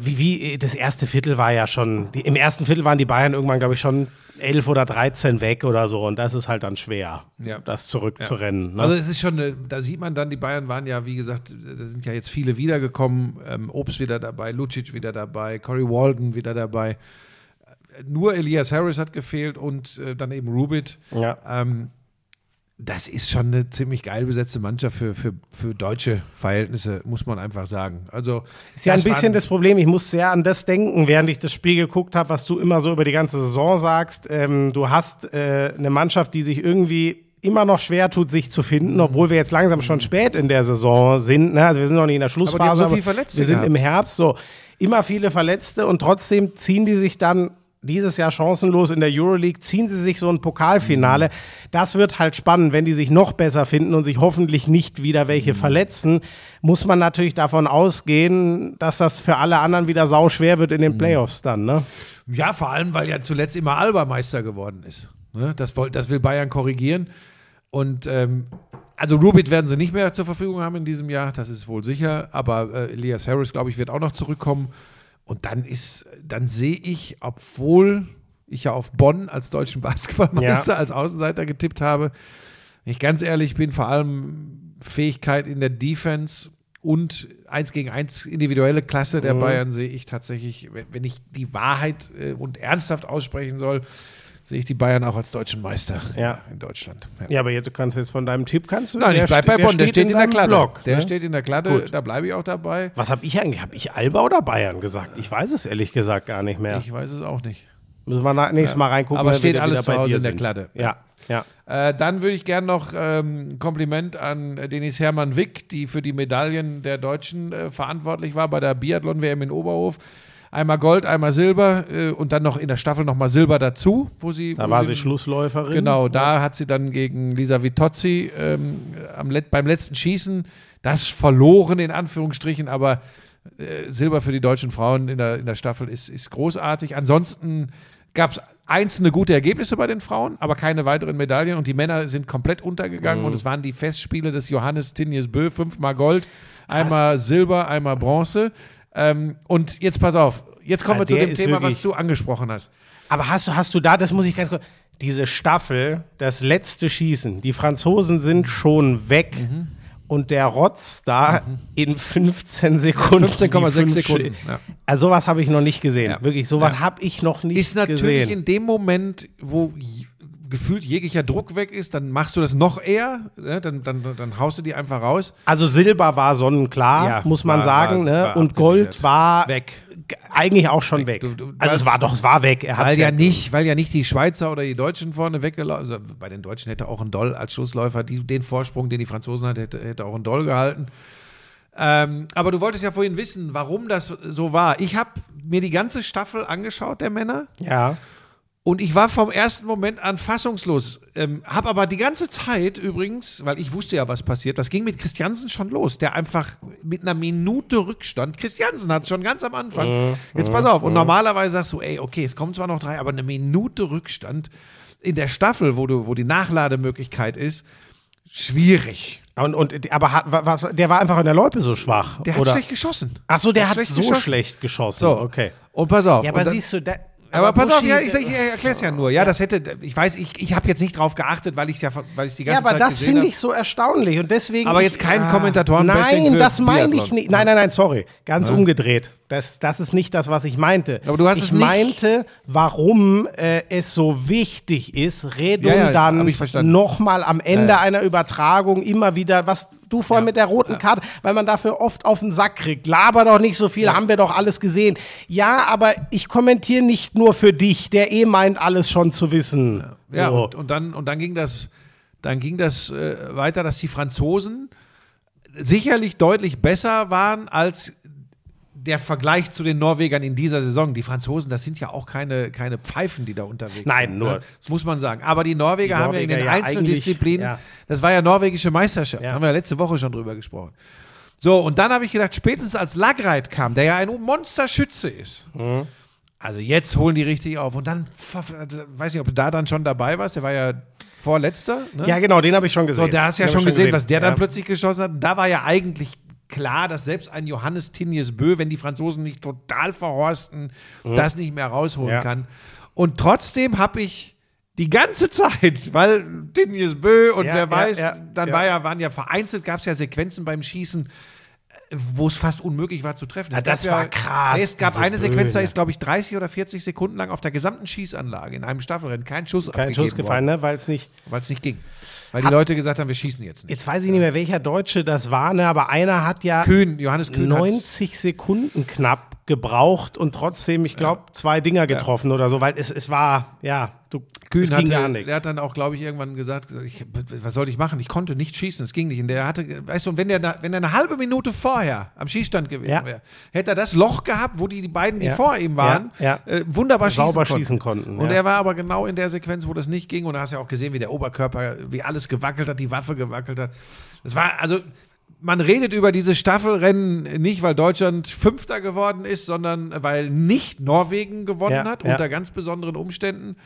wie, wie das erste Viertel war ja schon, die, im ersten Viertel waren die Bayern irgendwann, glaube ich, schon 11 oder 13 weg oder so. Und das ist halt dann schwer, Ja. das zurückzurennen. Ne? Also es ist schon, eine, da sieht man dann, die Bayern waren ja, wie gesagt, da sind ja jetzt viele wiedergekommen. Ähm, Obst wieder dabei, Lucic wieder dabei, Corey Walden wieder dabei. Äh, Nur Elias Harris hat gefehlt und äh, dann eben Rubit. Ja. Ähm, das ist schon eine ziemlich geil besetzte Mannschaft für, für, für deutsche Verhältnisse, muss man einfach sagen. Also Ist ja ein bisschen das Problem. Ich muss sehr an das denken, während ich das Spiel geguckt habe, was du immer so über die ganze Saison sagst. Ähm, du hast äh, eine Mannschaft, die sich irgendwie immer noch schwer tut, sich zu Mhm. finden, obwohl wir jetzt langsam schon spät in der Saison sind. Ne? Also wir sind noch nicht in der Schlussphase, so viele Verletzte wir sind gehabt. im Herbst. So immer viele Verletzte und trotzdem ziehen die sich dann dieses Jahr chancenlos in der Euroleague, ziehen sie sich so ein Pokalfinale. Das wird halt spannend, wenn die sich noch besser finden und sich hoffentlich nicht wieder welche verletzen, muss man natürlich davon ausgehen, dass das für alle anderen wieder sau schwer wird in den Playoffs dann, ne? Ja, vor allem, weil ja zuletzt immer Alba Meister geworden ist. Ne? Das will Bayern korrigieren. Und ähm, also Rubit werden sie nicht mehr zur Verfügung haben in diesem Jahr, das ist wohl sicher. Aber äh, Elias Harris, glaube ich, wird auch noch zurückkommen. Und dann ist, dann sehe ich, obwohl ich ja auf Bonn als deutschen Basketballmeister, Ja. als Außenseiter getippt habe, wenn ich ganz ehrlich bin, vor allem Fähigkeit in der Defense und eins gegen eins individuelle Klasse Mhm. der Bayern sehe ich tatsächlich, wenn wenn ich die Wahrheit äh, und ernsthaft aussprechen soll, sehe ich die Bayern auch als deutschen Meister Ja. in Deutschland. Ja. Ja, aber jetzt, du kannst jetzt von deinem Tipp kannst du. Nein, ich bleibe bei Bonn, der steht in, der Kladde. Blog, der ne? steht in der Kladde, Gut. da bleibe ich auch dabei. Was habe ich eigentlich? Habe ich Alba oder Bayern gesagt? Ich weiß es ehrlich gesagt gar nicht mehr. Ich weiß es auch nicht. Müssen wir nächstes Mal reingucken. Aber steht alles zu bei Hause in der. Kladde. Ja, ja. Äh, dann würde ich gerne noch ähm, ein Kompliment an Denis Hermann Wick, die für die Medaillen der Deutschen äh, verantwortlich war bei der Biathlon-WM in Oberhof. Einmal Gold, einmal Silber äh, und dann noch in der Staffel nochmal Silber dazu, wo sie. Da wo war sie Schlussläuferin. Genau, da hat sie dann gegen Lisa Vitozzi ähm, am beim letzten Schießen das verloren, in Anführungsstrichen, aber äh, Silber für die deutschen Frauen in der, in der Staffel ist, ist großartig. Ansonsten gab es einzelne gute Ergebnisse bei den Frauen, aber keine weiteren Medaillen und die Männer sind komplett untergegangen Mhm. und es waren die Festspiele des Johannes Tinjes Bö, fünfmal Gold, einmal Silber, einmal Bronze. Ähm, und jetzt pass auf, jetzt kommen Ja, wir zu dem Thema, was du angesprochen hast. Aber hast du, hast du da, das muss ich ganz kurz, diese Staffel, das letzte Schießen, die Franzosen sind schon weg Mhm. und der Rotz da in 15 Sekunden. 15,6 die fünf Sekunden, ja. Also sowas habe ich noch nicht gesehen. Ja. Wirklich, sowas Ja. habe ich noch nicht ist natürlich gesehen. in dem Moment, wo gefühlt jeglicher Druck weg ist, dann machst du das noch eher, ne? dann, dann, dann haust du die einfach raus. Also Silber war sonnenklar, Ja, muss man war- sagen. ne? und Gold war Weg. eigentlich auch schon weg. Du- du- du also es war doch, es war weg. Er Weil ja, nicht, weil ja nicht die Schweizer oder die Deutschen vorne weggelaufen also Bei den Deutschen hätte auch ein Doll als Schlussläufer die, den Vorsprung, den die Franzosen hatten, hätte, hätte auch ein Doll gehalten. Ähm, aber du wolltest ja vorhin wissen, warum das so war. Ich habe mir die ganze Staffel angeschaut, der Männer. Ja. Und ich war vom ersten Moment an fassungslos. Ähm, hab aber die ganze Zeit übrigens, weil ich wusste ja, was passiert, das ging mit Christiansen schon los, der einfach mit einer Minute Rückstand, Christiansen hat es schon ganz am Anfang. Jetzt pass auf, und normalerweise sagst du, ey, okay, es kommen zwar noch drei, aber eine Minute Rückstand in der Staffel, wo, du, wo die Nachlademöglichkeit ist, schwierig. Und, und, aber hat, was, der war einfach in der Loipe so schwach. Der hat oder? schlecht geschossen. Ach so, der, hat schlecht so geschossen. schlecht geschossen. So, okay. Und pass auf. Ja, aber dann- siehst du, da, aber, pass auf, Buschi- ja, ich, ich erkläre es ja nur. Ja, das hätte, ich weiß, ich, ich habe jetzt nicht drauf geachtet, weil ich es ja, weil ich die Ja, ganze aber Zeit das finde ich so erstaunlich und deswegen. Aber jetzt kein Kommentatoren-Bashing Nein, für das meine ich nicht. Nein, nein, nein, sorry. Ganz umgedreht. Das, das ist nicht das, was ich meinte. Aber du hast ich es nicht- meinte, warum äh, es so wichtig ist, redundant hab ich verstanden. nochmal am Ende Ja, ja. einer Übertragung immer wieder, was du vorhin mit der roten Karte, weil man dafür oft auf den Sack kriegt. Laber doch nicht so viel, haben wir doch alles gesehen. Ja, aber ich kommentiere nicht nur für dich, der eh meint, alles schon zu wissen. Ja, So. und, und, dann, und dann ging das, dann ging das äh, weiter, dass die Franzosen sicherlich deutlich besser waren als der Vergleich zu den Norwegern in dieser Saison. Die Franzosen, das sind ja auch keine, keine Pfeifen, die da unterwegs Nein, sind. nur- Ne? Das muss man sagen. Aber die Norweger Die haben ja in den Norweger ja Einzeldisziplinen, ja. das war ja norwegische Meisterschaft, Ja. haben wir ja letzte Woche schon drüber gesprochen. So, und dann habe ich gedacht, spätestens als Lagreit kam, der ja ein Monsterschütze ist, Mhm. also jetzt holen die richtig auf. Und dann, also, weiß nicht, ob du da dann schon dabei warst, der war ja vorletzter. Ne? Ja, genau, den habe ich schon gesehen. so, da hast du ja schon ich gesehen, was der dann plötzlich geschossen hat. Da war ja eigentlich klar, dass selbst ein Johannes Tinjes Bö, wenn die Franzosen nicht total verhorsten, das nicht mehr rausholen Mhm. Ja. kann. Und trotzdem habe ich die ganze Zeit, weil Tinjes Bö und Ja, wer weiß, ja, dann war ja, waren ja vereinzelt, gab es ja Sequenzen beim Schießen, wo es fast unmöglich war zu treffen. Es das war krass, Es gab eine Sequenz, da ist, glaube ich, 30 oder 40 Sekunden lang auf der gesamten Schießanlage in einem Staffelrennen kein Schuss Kein Schuss gefallen, ne? weil es nicht. weil es nicht ging. Weil die Leute gesagt haben, wir schießen jetzt nicht. Jetzt weiß ich nicht mehr, welcher Deutsche das war, ne? aber einer hat ja Kühn, Johannes Kühn hat's- 90 Sekunden knapp gebraucht und trotzdem, ich glaube, zwei Dinger getroffen oder so, weil es, es war, ja, du, Kühn es ging hatte, gar nichts. der hat dann auch, glaube ich, irgendwann gesagt, ich, was sollte ich machen? Ich konnte nicht schießen, es ging nicht. Und der hatte, weißt du, wenn der, wenn er eine halbe Minute vorher am Schießstand gewesen Ja. wäre, hätte er das Loch gehabt, wo die, die beiden, die Ja. vor ihm waren, Ja. Äh, wunderbar schießen konnten. schießen konnten, Und er war aber genau in der Sequenz, wo das nicht ging. Und da hast du ja auch gesehen, wie der Oberkörper, wie alles gewackelt hat, die Waffe gewackelt hat. Das war, also, man redet über diese Staffelrennen nicht, weil Deutschland Fünfter geworden ist, sondern weil nicht Norwegen gewonnen Ja, hat, ja. unter ganz besonderen Umständen.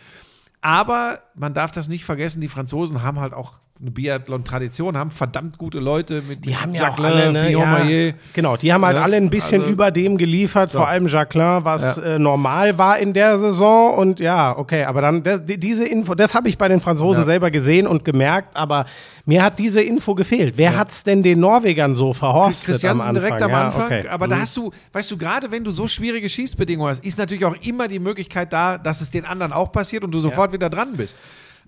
Aber man darf das nicht vergessen, die Franzosen haben halt auch eine Biathlon-Tradition, haben verdammt gute Leute mit Die haben ja auch Jacqueline, alle, ne, Fillon ja, genau, die haben halt Ja, alle ein bisschen also- über dem geliefert, vor allem Jacqueline, was äh, normal war in der Saison und ja, okay, aber dann das, die- diese Info, das habe ich bei den Franzosen selber gesehen und gemerkt, aber mir hat diese Info gefehlt. Wer hat's denn den Norwegern so verhorstet Christiansen am Anfang? direkt am ja, Anfang. okay. Aber da Mhm. hast du, weißt du, gerade wenn du so schwierige Schießbedingungen hast, ist natürlich auch immer die Möglichkeit da, dass es den anderen auch passiert und du sofort wieder dran bist.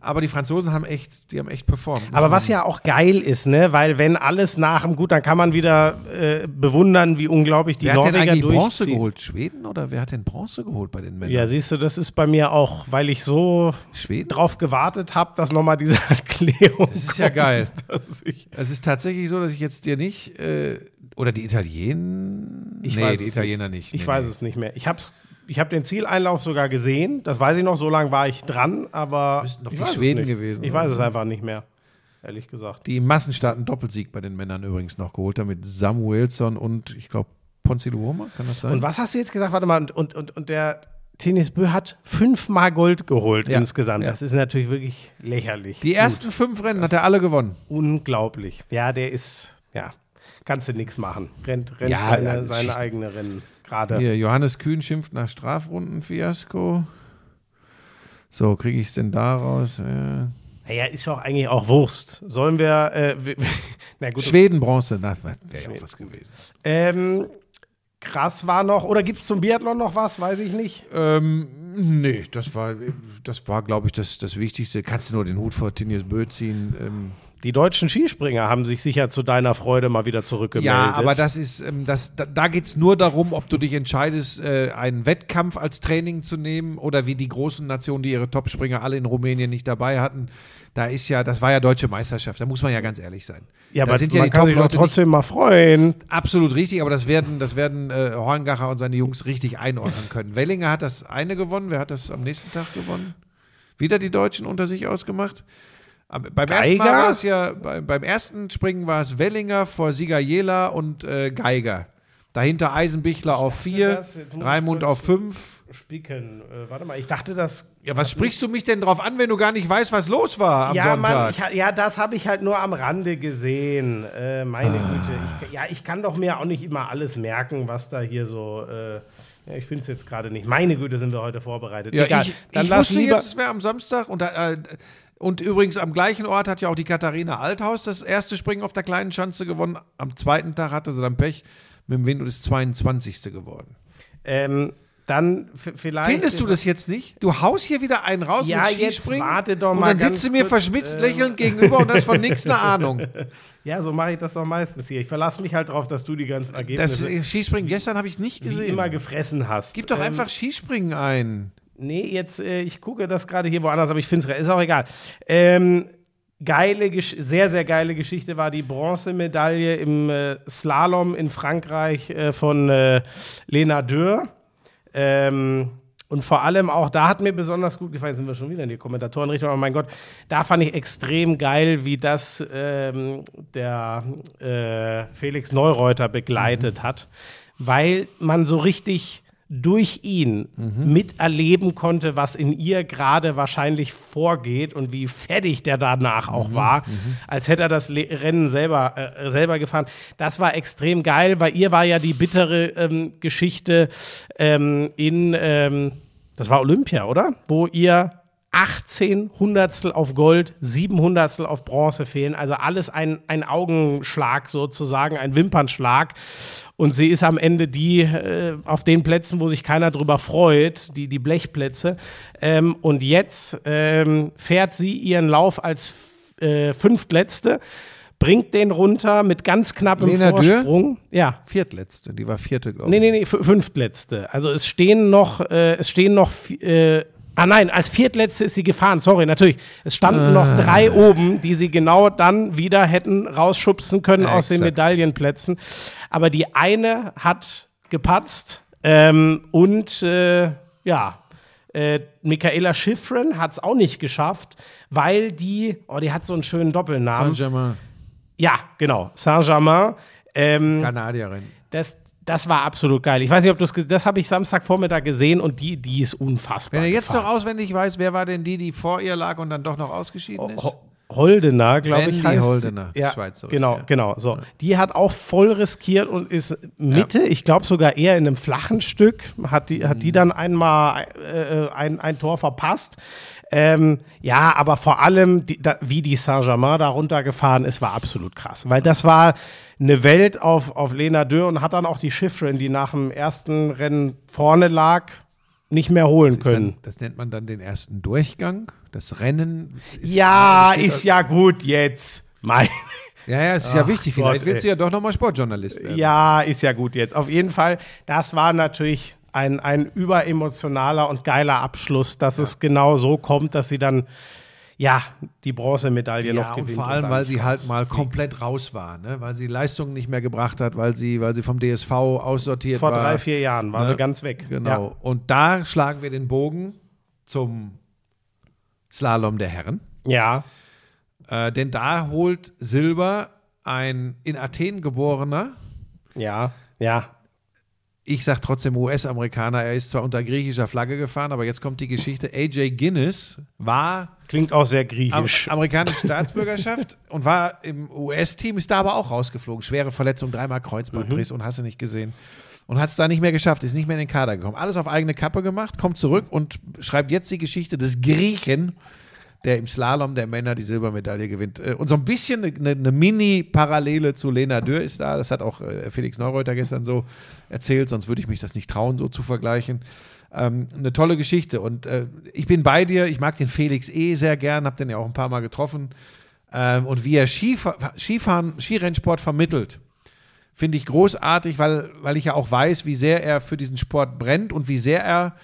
Aber die Franzosen haben echt, die haben echt performt. Aber was ja auch geil ist, ne, weil wenn alles nach dem gut, dann kann man wieder äh, bewundern, wie unglaublich die wer hat denn Norweger eigentlich Bronze durchziehen. geholt? Schweden oder wer hat denn Bronze geholt bei den Männern? Ja, siehst du, das ist bei mir auch, weil ich so Schweden? drauf gewartet habe, dass nochmal diese Erklärung. Das ist ja geil. dass ich, Es ist tatsächlich so, dass ich jetzt dir nicht, äh, oder die Italiener? ich nee, weiß die es Italiener nicht. nicht. Ich Nee, weiß nee. es nicht mehr. Ich hab's, ich habe den Zieleinlauf sogar gesehen. Das weiß ich noch. So lange war ich dran, aber Müssten doch ich die Schweden gewesen Ich weiß es einfach nicht mehr, ehrlich gesagt. Die im Massenstart einen Doppelsieg bei den Männern übrigens noch geholt haben mit Samuelsson und ich glaube Ponziluoma, kann das sein? Und was hast du jetzt gesagt? Warte mal. Und, und, und, und der Tennis Bö hat fünfmal Gold geholt Ja, insgesamt. ja. Das ist natürlich wirklich lächerlich. Die ersten fünf Rennen hat er alle gewonnen. Unglaublich. Ja, der ist, ja, kannst du nichts machen. Rennt, rennt Ja, seine, ja, seine eigene Rennen gerade. Hier, Johannes Kühn schimpft nach Strafrundenfiasko. So, kriege ich es denn da raus? Naja, ist doch eigentlich auch Wurst. Sollen wir, äh, na gut, Schweden Bronze, das wäre ja auch was gewesen. ähm, krass war noch, oder gibt es zum Biathlon noch was? Weiß ich nicht. Ähm, nee, das war, das war glaube ich, das, das Wichtigste. Kannst du nur den Hut vor Tinius Bö ziehen. Ähm, Die deutschen Skispringer haben sich sicher zu deiner Freude mal wieder zurückgemeldet. Ja, aber das ist, ähm, das, da, geht es nur darum, ob du dich entscheidest, äh, einen Wettkampf als Training zu nehmen oder wie die großen Nationen, die ihre Topspringer alle in Rumänien nicht dabei hatten. Da ist ja, das war ja deutsche Meisterschaft, da muss man ja ganz ehrlich sein. ja, da aber sind ja man die kann sich doch Top-Leute nicht- trotzdem mal freuen. Absolut richtig, aber das werden, das werden äh, Horngacher und seine Jungs richtig einordnen können. Wellinger hat das eine gewonnen, wer hat das am nächsten Tag gewonnen? Wieder die Deutschen unter sich ausgemacht? Beim ersten Mal Geiger? war es ja, bei, beim ersten Springen war es Wellinger vor Sigajela und äh, Geiger. Dahinter Eisenbichler auf vier, Raimund auf fünf. Spicken. Äh, warte mal, ich dachte, das. Ja, was sprichst du mich denn drauf an, wenn du gar nicht weißt, was los war am ja, Sonntag? Mann, ich, ja, das habe ich halt nur am Rande gesehen. Äh, meine Ah. Güte. Ich, ja, ich kann doch mir auch nicht immer alles merken, was da hier so. Äh, ja, ich finde es jetzt gerade nicht. Meine Güte, sind wir heute vorbereitet. Ja, Egal. ich, Dann ich lass wusste lieber. jetzt, es wäre am Samstag und, da, äh, und übrigens am gleichen Ort hat ja auch die Katharina Althaus das erste Springen auf der kleinen Schanze gewonnen. Am zweiten Tag hatte sie dann Pech mit dem Wind und ist 22. geworden. Ähm, dann vielleicht. Findest du das jetzt nicht? Du haust hier wieder einen raus Ja, mit Skispringen warte doch und mal dann ganz sitzt du mir kurz, verschmitzt ähm. lächelnd gegenüber und hast von nichts eine Ahnung. Ja, so mache ich das doch meistens hier. Ich verlasse mich halt darauf, dass du die ganzen Das Ergebnisse Skispringen gestern habe ich nicht wie gesehen. immer gefressen hast. Gib doch Ähm, einfach Skispringen ein. Nee, jetzt, äh, ich gucke das gerade hier woanders, aber ich finde es, ist auch egal. Ähm, geile, sehr, sehr geile Geschichte war die Bronzemedaille im äh, Slalom in Frankreich äh, von äh, Lena Dürr. Ähm, und vor allem auch, da hat mir besonders gut gefallen, sind wir schon wieder in die Kommentatorenrichtung, aber mein Gott, da fand ich extrem geil, wie das ähm, der äh, Felix Neureuter begleitet hat, weil man so richtig durch ihn miterleben konnte, was in ihr gerade wahrscheinlich vorgeht und wie fertig der danach auch war, als hätte er das Le Rennen selber, äh, selber gefahren. Das war extrem geil. Bei ihr war ja die bittere ähm, Geschichte ähm, in, ähm, das war Olympia, oder? Wo ihr 18 Hundertstel auf Gold, 7 Hundertstel auf Bronze fehlen. Also alles ein, ein Augenschlag sozusagen, ein Wimpernschlag. Und sie ist am Ende die äh, auf den Plätzen, wo sich keiner drüber freut, die, die Blechplätze. Ähm, und jetzt ähm, fährt sie ihren Lauf als äh, Fünftletzte, bringt den runter mit ganz knappem Lena Dürr? Vorsprung. Ja, Viertletzte, die war vierte, glaube Nee, ich. nee, nee, f- fünftletzte. Also es stehen noch, äh, es stehen noch, äh, ah nein, als viertletzte ist sie gefahren, sorry, natürlich. Es standen noch drei oben, die sie genau dann wieder hätten rausschubsen können aus den Exakt. Medaillenplätzen. Aber die eine hat gepatzt ähm, und äh, ja, äh, Michaela Schifrin hat es auch nicht geschafft, weil die, oh, die hat so einen schönen Doppelnamen. Saint-Germain, Ja, genau, Saint-Germain. Ähm, Kanadierin. das, das war absolut geil. Ich weiß nicht, ob du es, das habe ich Samstagvormittag gesehen und die, die ist unfassbar. Wenn er jetzt gefahren. noch auswendig weiß, wer war denn die, die vor ihr lag und dann doch noch ausgeschieden ist? Ho- Holdener, glaube ich, heißt Holdener, ja, Schweizerin, Genau, ja. genau. So, die hat auch voll riskiert und ist Mitte. Ich glaube sogar eher in einem flachen Stück. Hat die, hat Mhm. die dann einmal äh, ein, ein Tor verpasst. Ähm, ja, aber vor allem, die, da, wie die Saint-Germain da runtergefahren ist, war absolut krass. Weil das war eine Welt auf, auf Lena Dürr und hat dann auch die Schifrin, die nach dem ersten Rennen vorne lag, nicht mehr holen Das, können. dann, das nennt man dann den ersten Durchgang. Das Rennen ist, ja, ist aus- ja gut jetzt. Mein. Ja, ja, es ist ja wichtig. Gott, Vielleicht willst ey. du ja doch nochmal Sportjournalist werden. Ja, ist ja gut jetzt. Auf jeden Fall, das war natürlich ein, ein überemotionaler und geiler Abschluss, dass es genau so kommt, dass sie dann ja die Bronzemedaille noch Ja, gewinnt. und vor allem, dann weil sie halt mal komplett raus war, ne? weil sie Leistungen nicht mehr gebracht hat, weil sie, weil sie vom DSV aussortiert vor war. drei, vier Jahren war Ne? sie ganz weg. Genau. Und da schlagen wir den Bogen zum Slalom der Herren. Ja. Äh, denn da holt Silber ein in Athen geborener, Ja, ja, ja. Ich sag trotzdem US-Amerikaner, er ist zwar unter griechischer Flagge gefahren, aber jetzt kommt die Geschichte, AJ Guinness war Klingt auch sehr Am griechisch. amerikanische Staatsbürgerschaft und war im US-Team, ist da aber auch rausgeflogen. Schwere Verletzung, dreimal Kreuzbandriss und hast du nicht gesehen. Und hat es da nicht mehr geschafft, ist nicht mehr in den Kader gekommen. Alles auf eigene Kappe gemacht, kommt zurück und schreibt jetzt die Geschichte des Griechen, der im Slalom der Männer die Silbermedaille gewinnt. Äh, Und so ein bisschen eine, eine Mini-Parallele zu Lena Dürr ist da. Das hat auch äh, Felix Neureuter gestern so erzählt, sonst würde ich mich das nicht trauen, so zu vergleichen. Ähm, eine tolle Geschichte. Und äh, ich bin bei dir. Ich mag den Felix eh sehr gern, habe den ja auch ein paar Mal getroffen. Ähm, und wie er Skifa Skifahren, Skirennsport vermittelt, finde ich großartig, weil, weil ich ja auch weiß, wie sehr er für diesen Sport brennt und wie sehr er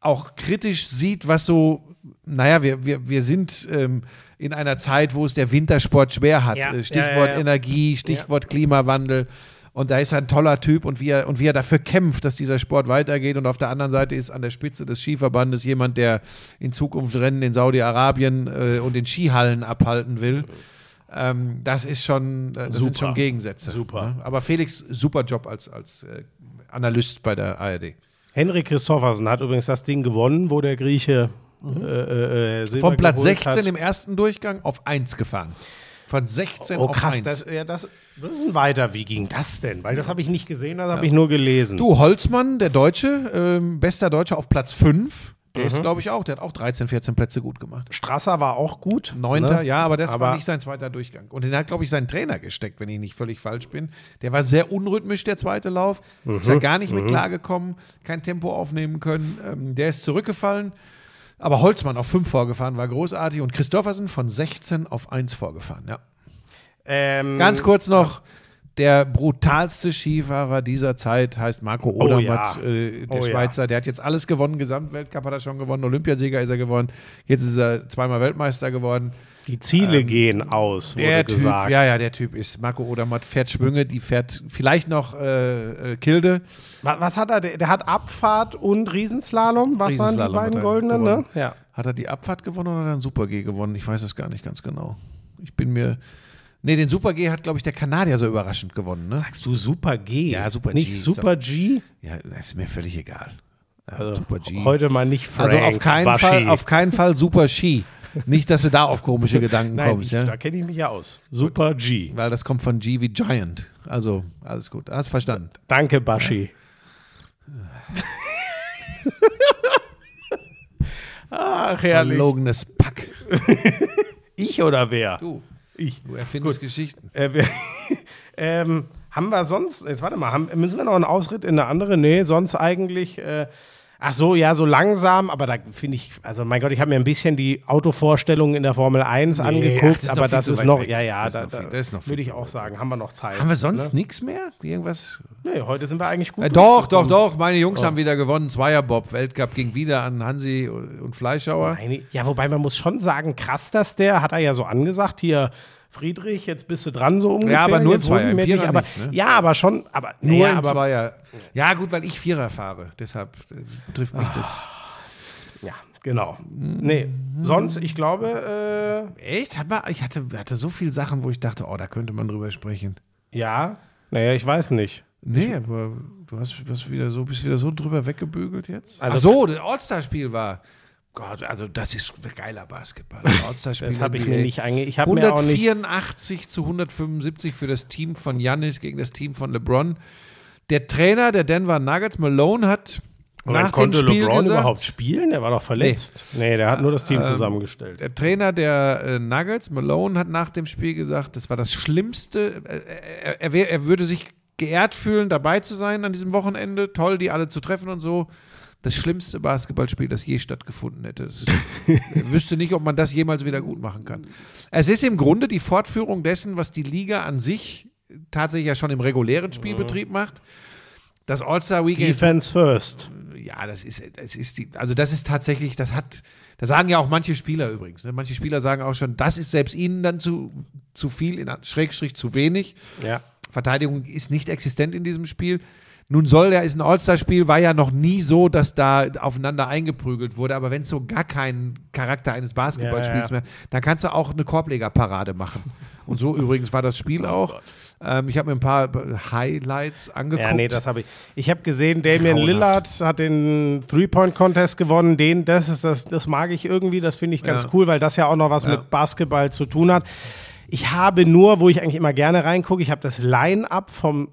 auch kritisch sieht, was so, naja, wir, wir, wir sind ähm, in einer Zeit, wo es der Wintersport schwer hat. Ja, Äh, ja, Stichwort ja, ja. Energie, Stichwort Klimawandel. Und da ist er ein toller Typ und wie, er, und wie er dafür kämpft, dass dieser Sport weitergeht. Und auf der anderen Seite ist an der Spitze des Skiverbandes jemand, der in Zukunft Rennen in Saudi-Arabien äh, und in Skihallen abhalten will. Ähm, das ist schon, äh, das sind Super. schon Gegensätze. Super. Ne? Aber Felix, super Job als, als äh, Analyst bei der ARD. Henrik Christoffersen hat übrigens das Ding gewonnen, wo der Grieche äh, äh, äh, Silber Von Platz geholt 16 hat. im ersten Durchgang auf 1 gefahren. Von 16 Oh auf krass, 1. das, ja, das, das ist ein weiter. Wie ging das denn? Weil das habe ich nicht gesehen, das habe ich nur gelesen. Du, Holzmann, der Deutsche, ähm, bester Deutscher auf Platz 5. Der Mhm. ist, glaube ich, auch, der hat auch 13, 14 Plätze gut gemacht. Strasser war auch gut. Neunter, ne? ja, aber das Aber- war nicht sein zweiter Durchgang. Und den hat, glaube ich, sein Trainer gesteckt, wenn ich nicht völlig falsch bin. Der war sehr unrhythmisch, der zweite Lauf. Ist Mhm. ja gar nicht mit klargekommen, kein Tempo aufnehmen können. Ähm, der ist zurückgefallen. Aber Holzmann auf 5 vorgefahren, war großartig. Und Christoffersen von 16 auf 1 vorgefahren, ja. Ähm, Ganz kurz noch, der brutalste Skifahrer dieser Zeit heißt Marco Odermatt, ja. äh, der Oh ja. Schweizer. Der hat jetzt alles gewonnen, Gesamtweltcup hat er schon gewonnen, Olympiasieger ist er geworden. Jetzt ist er zweimal Weltmeister geworden. Die Ziele gehen aus, wurde Ähm, Der Typ, gesagt. ja, ja, der Typ ist Marco Odermatt, fährt Schwünge, die fährt vielleicht noch äh, äh, Kilde. Was, was hat er? Der, hat Abfahrt und Riesenslalom. Was waren die Riesenslalom beiden goldenen? Ne? Ja. Hat er die Abfahrt gewonnen oder hat er einen Super-G gewonnen? Ich weiß es gar nicht ganz genau. Ich bin mir. Nee, den Super-G hat, glaube ich, der Kanadier so überraschend gewonnen, ne? Sagst du Super G? Ja, Super G Nicht Super G? Ja, das ist mir völlig egal. Ja, Also, Super G. Heute mal nicht Frank also auf keinen. Fall, auf keinen Fall Super Ski. Nicht, dass du da auf komische Gedanken Nein, kommst, ich, ja? da kenne ich mich ja aus. Super G. Weil das kommt von G wie Giant. Also, alles gut. Hast verstanden. Danke, Baschi. Ach, herrlich. Verlogenes Pack. Ich oder wer? Du, Ich. du erfindest Geschichten. Äh, wir, ähm, haben wir sonst, jetzt warte mal, haben, müssen wir noch einen Ausritt in eine andere? Nee, sonst eigentlich, äh, ach so, ja, so langsam, aber da finde ich, also mein Gott, ich habe mir ein bisschen die Autovorstellungen in der Formel 1 ach, angeguckt, das ist noch aber das ist noch, weg. ja, ja, Das ist da, noch viel- da das ist noch würde ich auch sagen, haben wir noch Zeit. Haben wir sonst Ne? nichts mehr? Irgendwas? Nee, heute sind wir eigentlich gut. Äh, doch, doch, doch. Meine Jungs haben wieder gewonnen. Zweierbob. Weltcup ging wieder an Hansi und Fleischhauer. Meine, ja, wobei man muss schon sagen, krass, dass der, hat er ja so angesagt, hier, Friedrich, jetzt bist du dran so ungefähr. Ja, aber nur jetzt Zweier, im Vierer dich, aber, nicht, ne? Ja, aber schon, aber, Nur im aber, Zweier. Ja, gut, weil ich Vierer fahre. Deshalb äh, trifft mich das. ja, genau. Nee, sonst, ich glaube, Echt? Hat man- Ich hatte, hatte so viele Sachen, wo ich dachte, oh, da könnte man drüber sprechen. äh, ja, naja, ich weiß nicht. Nee, aber du hast, hast wieder so, bist wieder so drüber weggebügelt jetzt. Also- Ach so, das All-Star-Spiel war. Gott, also das ist geiler Basketball. Das habe ich mir nicht ange... Ich habe mir auch nicht... 184 zu 175 für das Team von Giannis gegen das Team von LeBron. Der Trainer der Denver Nuggets, Malone, hat Und nach dann konnte dem Spiel LeBron gesagt, überhaupt spielen? Der war doch verletzt. Nee, der hat nur das Team Ähm, zusammengestellt. Der Trainer der äh, Nuggets, Malone, hat nach dem Spiel gesagt, das war das Schlimmste. Äh, er, er, wär, er würde sich geehrt fühlen, dabei zu sein an diesem Wochenende. Toll, die alle zu treffen und so. Das schlimmste Basketballspiel, das je stattgefunden hätte. Er wüsste nicht, ob man das jemals wieder gut machen kann. Es ist im Grunde die Fortführung dessen, was die Liga an sich tatsächlich ja schon im regulären Spielbetrieb macht. Das All-Star-Weekend Defense first. ja, das ist, das ist die, also das ist tatsächlich, das hat, das sagen ja auch manche Spieler übrigens. Ne? Manche Spieler sagen auch schon, das ist selbst ihnen dann zu, zu viel, in Schrägstrich zu wenig. Ja. Verteidigung ist nicht existent in diesem Spiel. Nun soll ja, ist ein All-Star-Spiel, war ja noch nie so, dass da aufeinander eingeprügelt wurde, aber wenn es so gar keinen Charakter eines Basketballspiels Ja, ja. mehr, dann kannst du auch eine Korblegerparade machen. Und so übrigens war das Spiel auch. Ähm, ich habe mir ein paar Highlights angeguckt. Ja, nee, das habe ich. Ich habe gesehen, Damian Grauenhaft. Lillard hat den Three-Point-Contest gewonnen. Den, das ist das, das mag ich irgendwie, das finde ich ganz Ja. cool, weil das ja auch noch was Ja. mit Basketball zu tun hat. Ich habe nur, wo ich eigentlich immer gerne reingucke, ich habe das Line-Up vom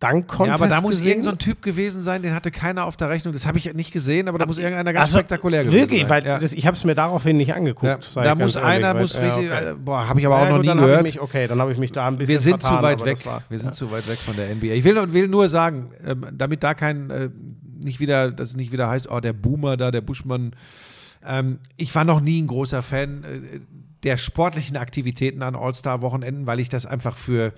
Dunk-Contest Ja, aber da muss gesehen. irgendein so ein Typ gewesen sein, den hatte keiner auf der Rechnung. Das habe ich nicht gesehen, aber da muss irgendeiner ganz Also, spektakulär gewesen Wirklich, sein. weil ja. das, ich habe es mir daraufhin nicht angeguckt. ja. Da muss ehrlich, einer, weil- muss ja, richtig, okay. äh, boah, habe ich aber auch Ja, noch nie gehört. Mich, okay, dann habe ich mich da ein bisschen Wir sind zu vertan, weit aber weg. war- Wir sind ja. zu weit weg von der NBA. Ich will, will nur sagen, ähm, damit da kein, äh, nicht wieder, dass es nicht wieder heißt, oh, der Boomer da, der Buschmann. Ähm, ich war noch nie ein großer Fan. Äh, der sportlichen Aktivitäten an All-Star-Wochenenden, weil ich das einfach für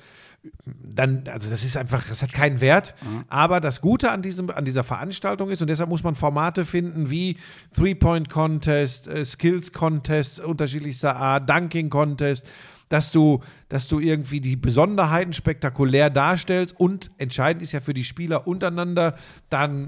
dann, also das ist einfach, das hat keinen Wert. Aber das Gute an, diesem, an dieser Veranstaltung ist, und deshalb muss man Formate finden wie Three-Point-Contest, äh, Skills-Contest unterschiedlichster Art, Dunking-Contest, dass du, dass du irgendwie die Besonderheiten spektakulär darstellst und entscheidend ist ja für die Spieler untereinander dann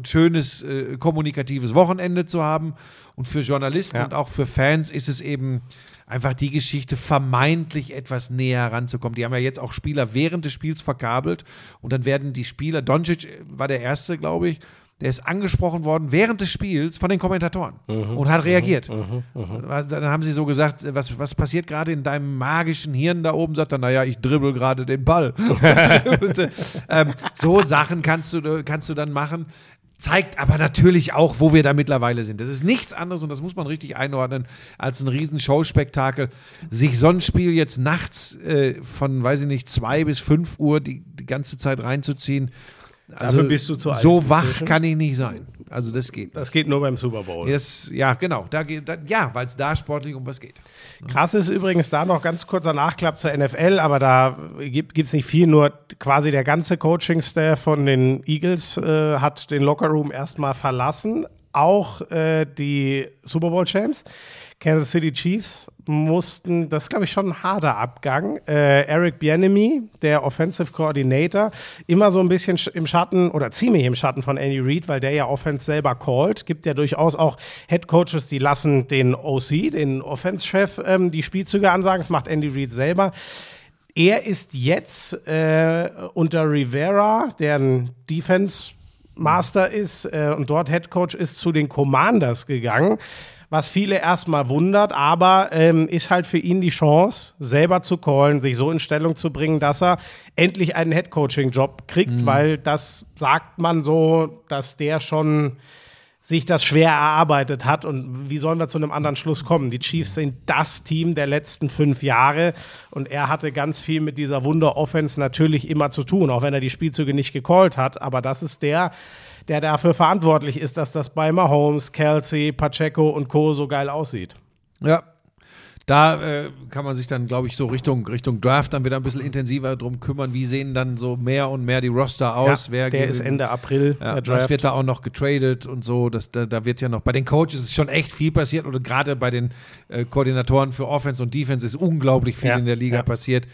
ein schönes äh, kommunikatives Wochenende zu haben und für Journalisten Ja. und auch für Fans ist es eben einfach die Geschichte vermeintlich etwas näher ranzukommen. Die haben ja jetzt auch Spieler während des Spiels verkabelt und dann werden die Spieler, Doncic war der Erste, glaube ich, der ist angesprochen worden während des Spiels von den Kommentatoren und hat reagiert. Dann haben sie so gesagt, was, was passiert gerade in deinem magischen Hirn da oben? Sagt er, naja, ich dribbel gerade den Ball. ähm, so Sachen kannst du, kannst du dann machen. Zeigt aber natürlich auch, wo wir da mittlerweile sind. Das ist nichts anderes und das muss man richtig einordnen als ein riesen Showspektakel. Sich so ein Spiel jetzt nachts äh, von, weiß ich nicht, zwei bis fünf Uhr die, die ganze Zeit reinzuziehen. Also Dafür bist du zu alt So wach kann ich nicht sein. Also das geht. Das geht nur beim Super Bowl. Das, ja, genau. Da geht, da, ja, weil es da sportlich um was geht. Krass ist übrigens da noch ganz kurzer Nachklapp zur NFL, aber da gibt es nicht viel, nur quasi der ganze Coaching-Staff von den Eagles äh, hat den Lockerroom erstmal verlassen. Auch äh, die Super Bowl-Champs, Kansas City Chiefs, mussten, das ist glaube ich schon ein harter Abgang. Äh, Eric Bieniemy, der Offensive Coordinator, immer so ein bisschen sch- im Schatten oder ziemlich im Schatten von Andy Reid, weil der ja Offense selber callt. Gibt ja durchaus auch Head Coaches, die lassen den OC, den Offense-Chef, ähm, die Spielzüge ansagen. Das macht Andy Reid selber. Er ist jetzt äh, unter Rivera, der ein Defense Master ist äh, und dort Head Coach ist, zu den Commanders gegangen. Was viele erstmal wundert, aber ähm, ist halt für ihn die Chance, selber zu callen, sich so in Stellung zu bringen, dass er endlich einen Head Coaching Job kriegt, weil das sagt man so, dass der schon sich das schwer erarbeitet hat. Und wie sollen wir zu einem anderen Schluss kommen? Die Chiefs sind das Team der letzten fünf Jahre und er hatte ganz viel mit dieser Wunder-Offense natürlich immer zu tun, auch wenn er die Spielzüge nicht gecallt hat. Aber das ist der, der dafür verantwortlich ist, dass das bei Mahomes, Kelsey, Pacheco und Co. so geil aussieht. Ja. Da äh, kann man sich dann, glaube ich, so Richtung, Richtung Draft dann wieder ein bisschen intensiver drum kümmern. Wie sehen dann so mehr und mehr die Roster aus? Ja, Wer der ist Ende April, Ja, das wird da auch noch getradet und so. Das, da, da wird ja noch bei den Coaches ist schon echt viel passiert oder gerade bei den äh, Koordinatoren für Offense und Defense ist unglaublich viel Ja, in der Liga ja. passiert.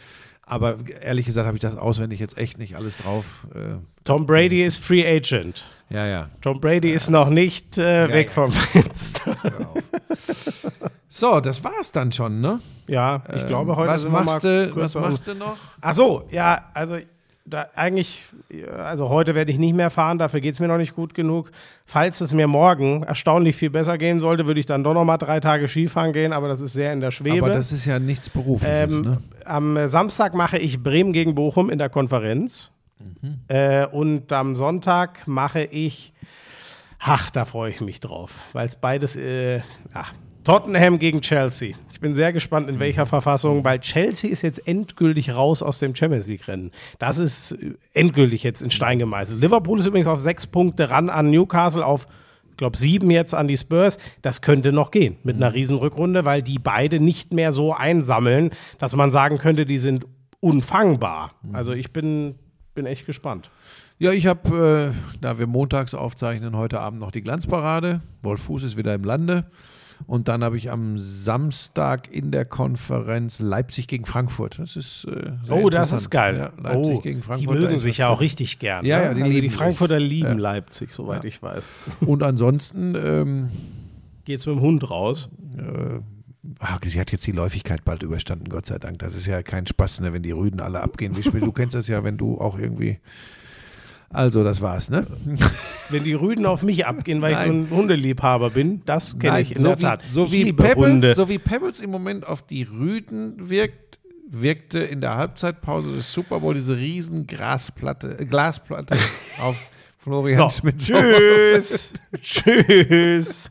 Aber ehrlich gesagt habe ich das auswendig jetzt echt nicht alles drauf. Äh, Tom Brady ist Free Agent. Ja, ja. Tom Brady ist noch nicht äh, weg ja. vom Fenster. So, das war's dann schon, ne? Ja, ich glaube, heute was machst du, was machst du noch? Ach so, ja, also da eigentlich, also heute werde ich nicht mehr fahren, dafür geht es mir noch nicht gut genug. Falls es mir morgen erstaunlich viel besser gehen sollte, würde ich dann doch noch mal drei Tage Skifahren gehen, aber das ist sehr in der Schwebe. Aber das ist ja nichts Berufliches, Ähm, ne? Am Samstag mache ich Bremen gegen Bochum in der Konferenz. Mhm. Äh, und am Sonntag mache ich, ach, da freue ich mich drauf, weil es beides, äh, ach, Tottenham gegen Chelsea. Ich bin sehr gespannt, in Mhm. welcher Verfassung, weil Chelsea ist jetzt endgültig raus aus dem Champions League-Rennen. Das ist äh, endgültig jetzt in Stein gemeißelt. Liverpool ist übrigens auf sechs Punkte ran an Newcastle, auf ich glaube, sieben jetzt an die Spurs. Das könnte noch gehen mit einer Riesenrückrunde, weil die beide nicht mehr so einsammeln, dass man sagen könnte, die sind unfangbar. Also ich bin, bin echt gespannt. Ja, ich habe, äh, da wir montags aufzeichnen, heute Abend noch die Glanzparade. Wolf Fuß ist wieder im Lande. Und dann habe ich am Samstag in der Konferenz Leipzig gegen Frankfurt. Das ist äh, Oh, das ist geil. Ja, Leipzig oh, gegen die Frankfurt. da mögen sich ja auch richtig gern. Ja, ne? ja, die also die sich. Frankfurter lieben Ja. Leipzig, soweit ich weiß. Und ansonsten, ähm, Geht's mit dem Hund raus? ah, sie hat jetzt die Läufigkeit bald überstanden, Gott sei Dank. Das ist ja kein Spaß, ne, wenn die Rüden alle abgehen. Wie spät- Du kennst das ja, wenn du auch irgendwie. Also, das war's, ne? Wenn die Rüden auf mich abgehen, weil ich so Nein. ein Hundeliebhaber bin, das kenne Nein, ich in so der wie, Tat. So wie, Pebbles, Hunde. so wie Pebbles im Moment auf die Rüden wirkt, wirkte in der Halbzeitpause des Super Bowl diese riesen Grasplatte, äh, Glasplatte auf Florian So, Schmidt. tschüss. tschüss.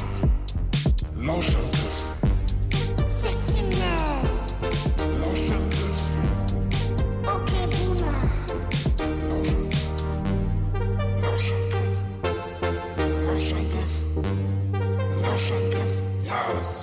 Lauschangriff. Sexiness. Lauschangriff. Okay, Boomer. Lauschangriff. Lauschangriff. Lauschangriff. Ja, das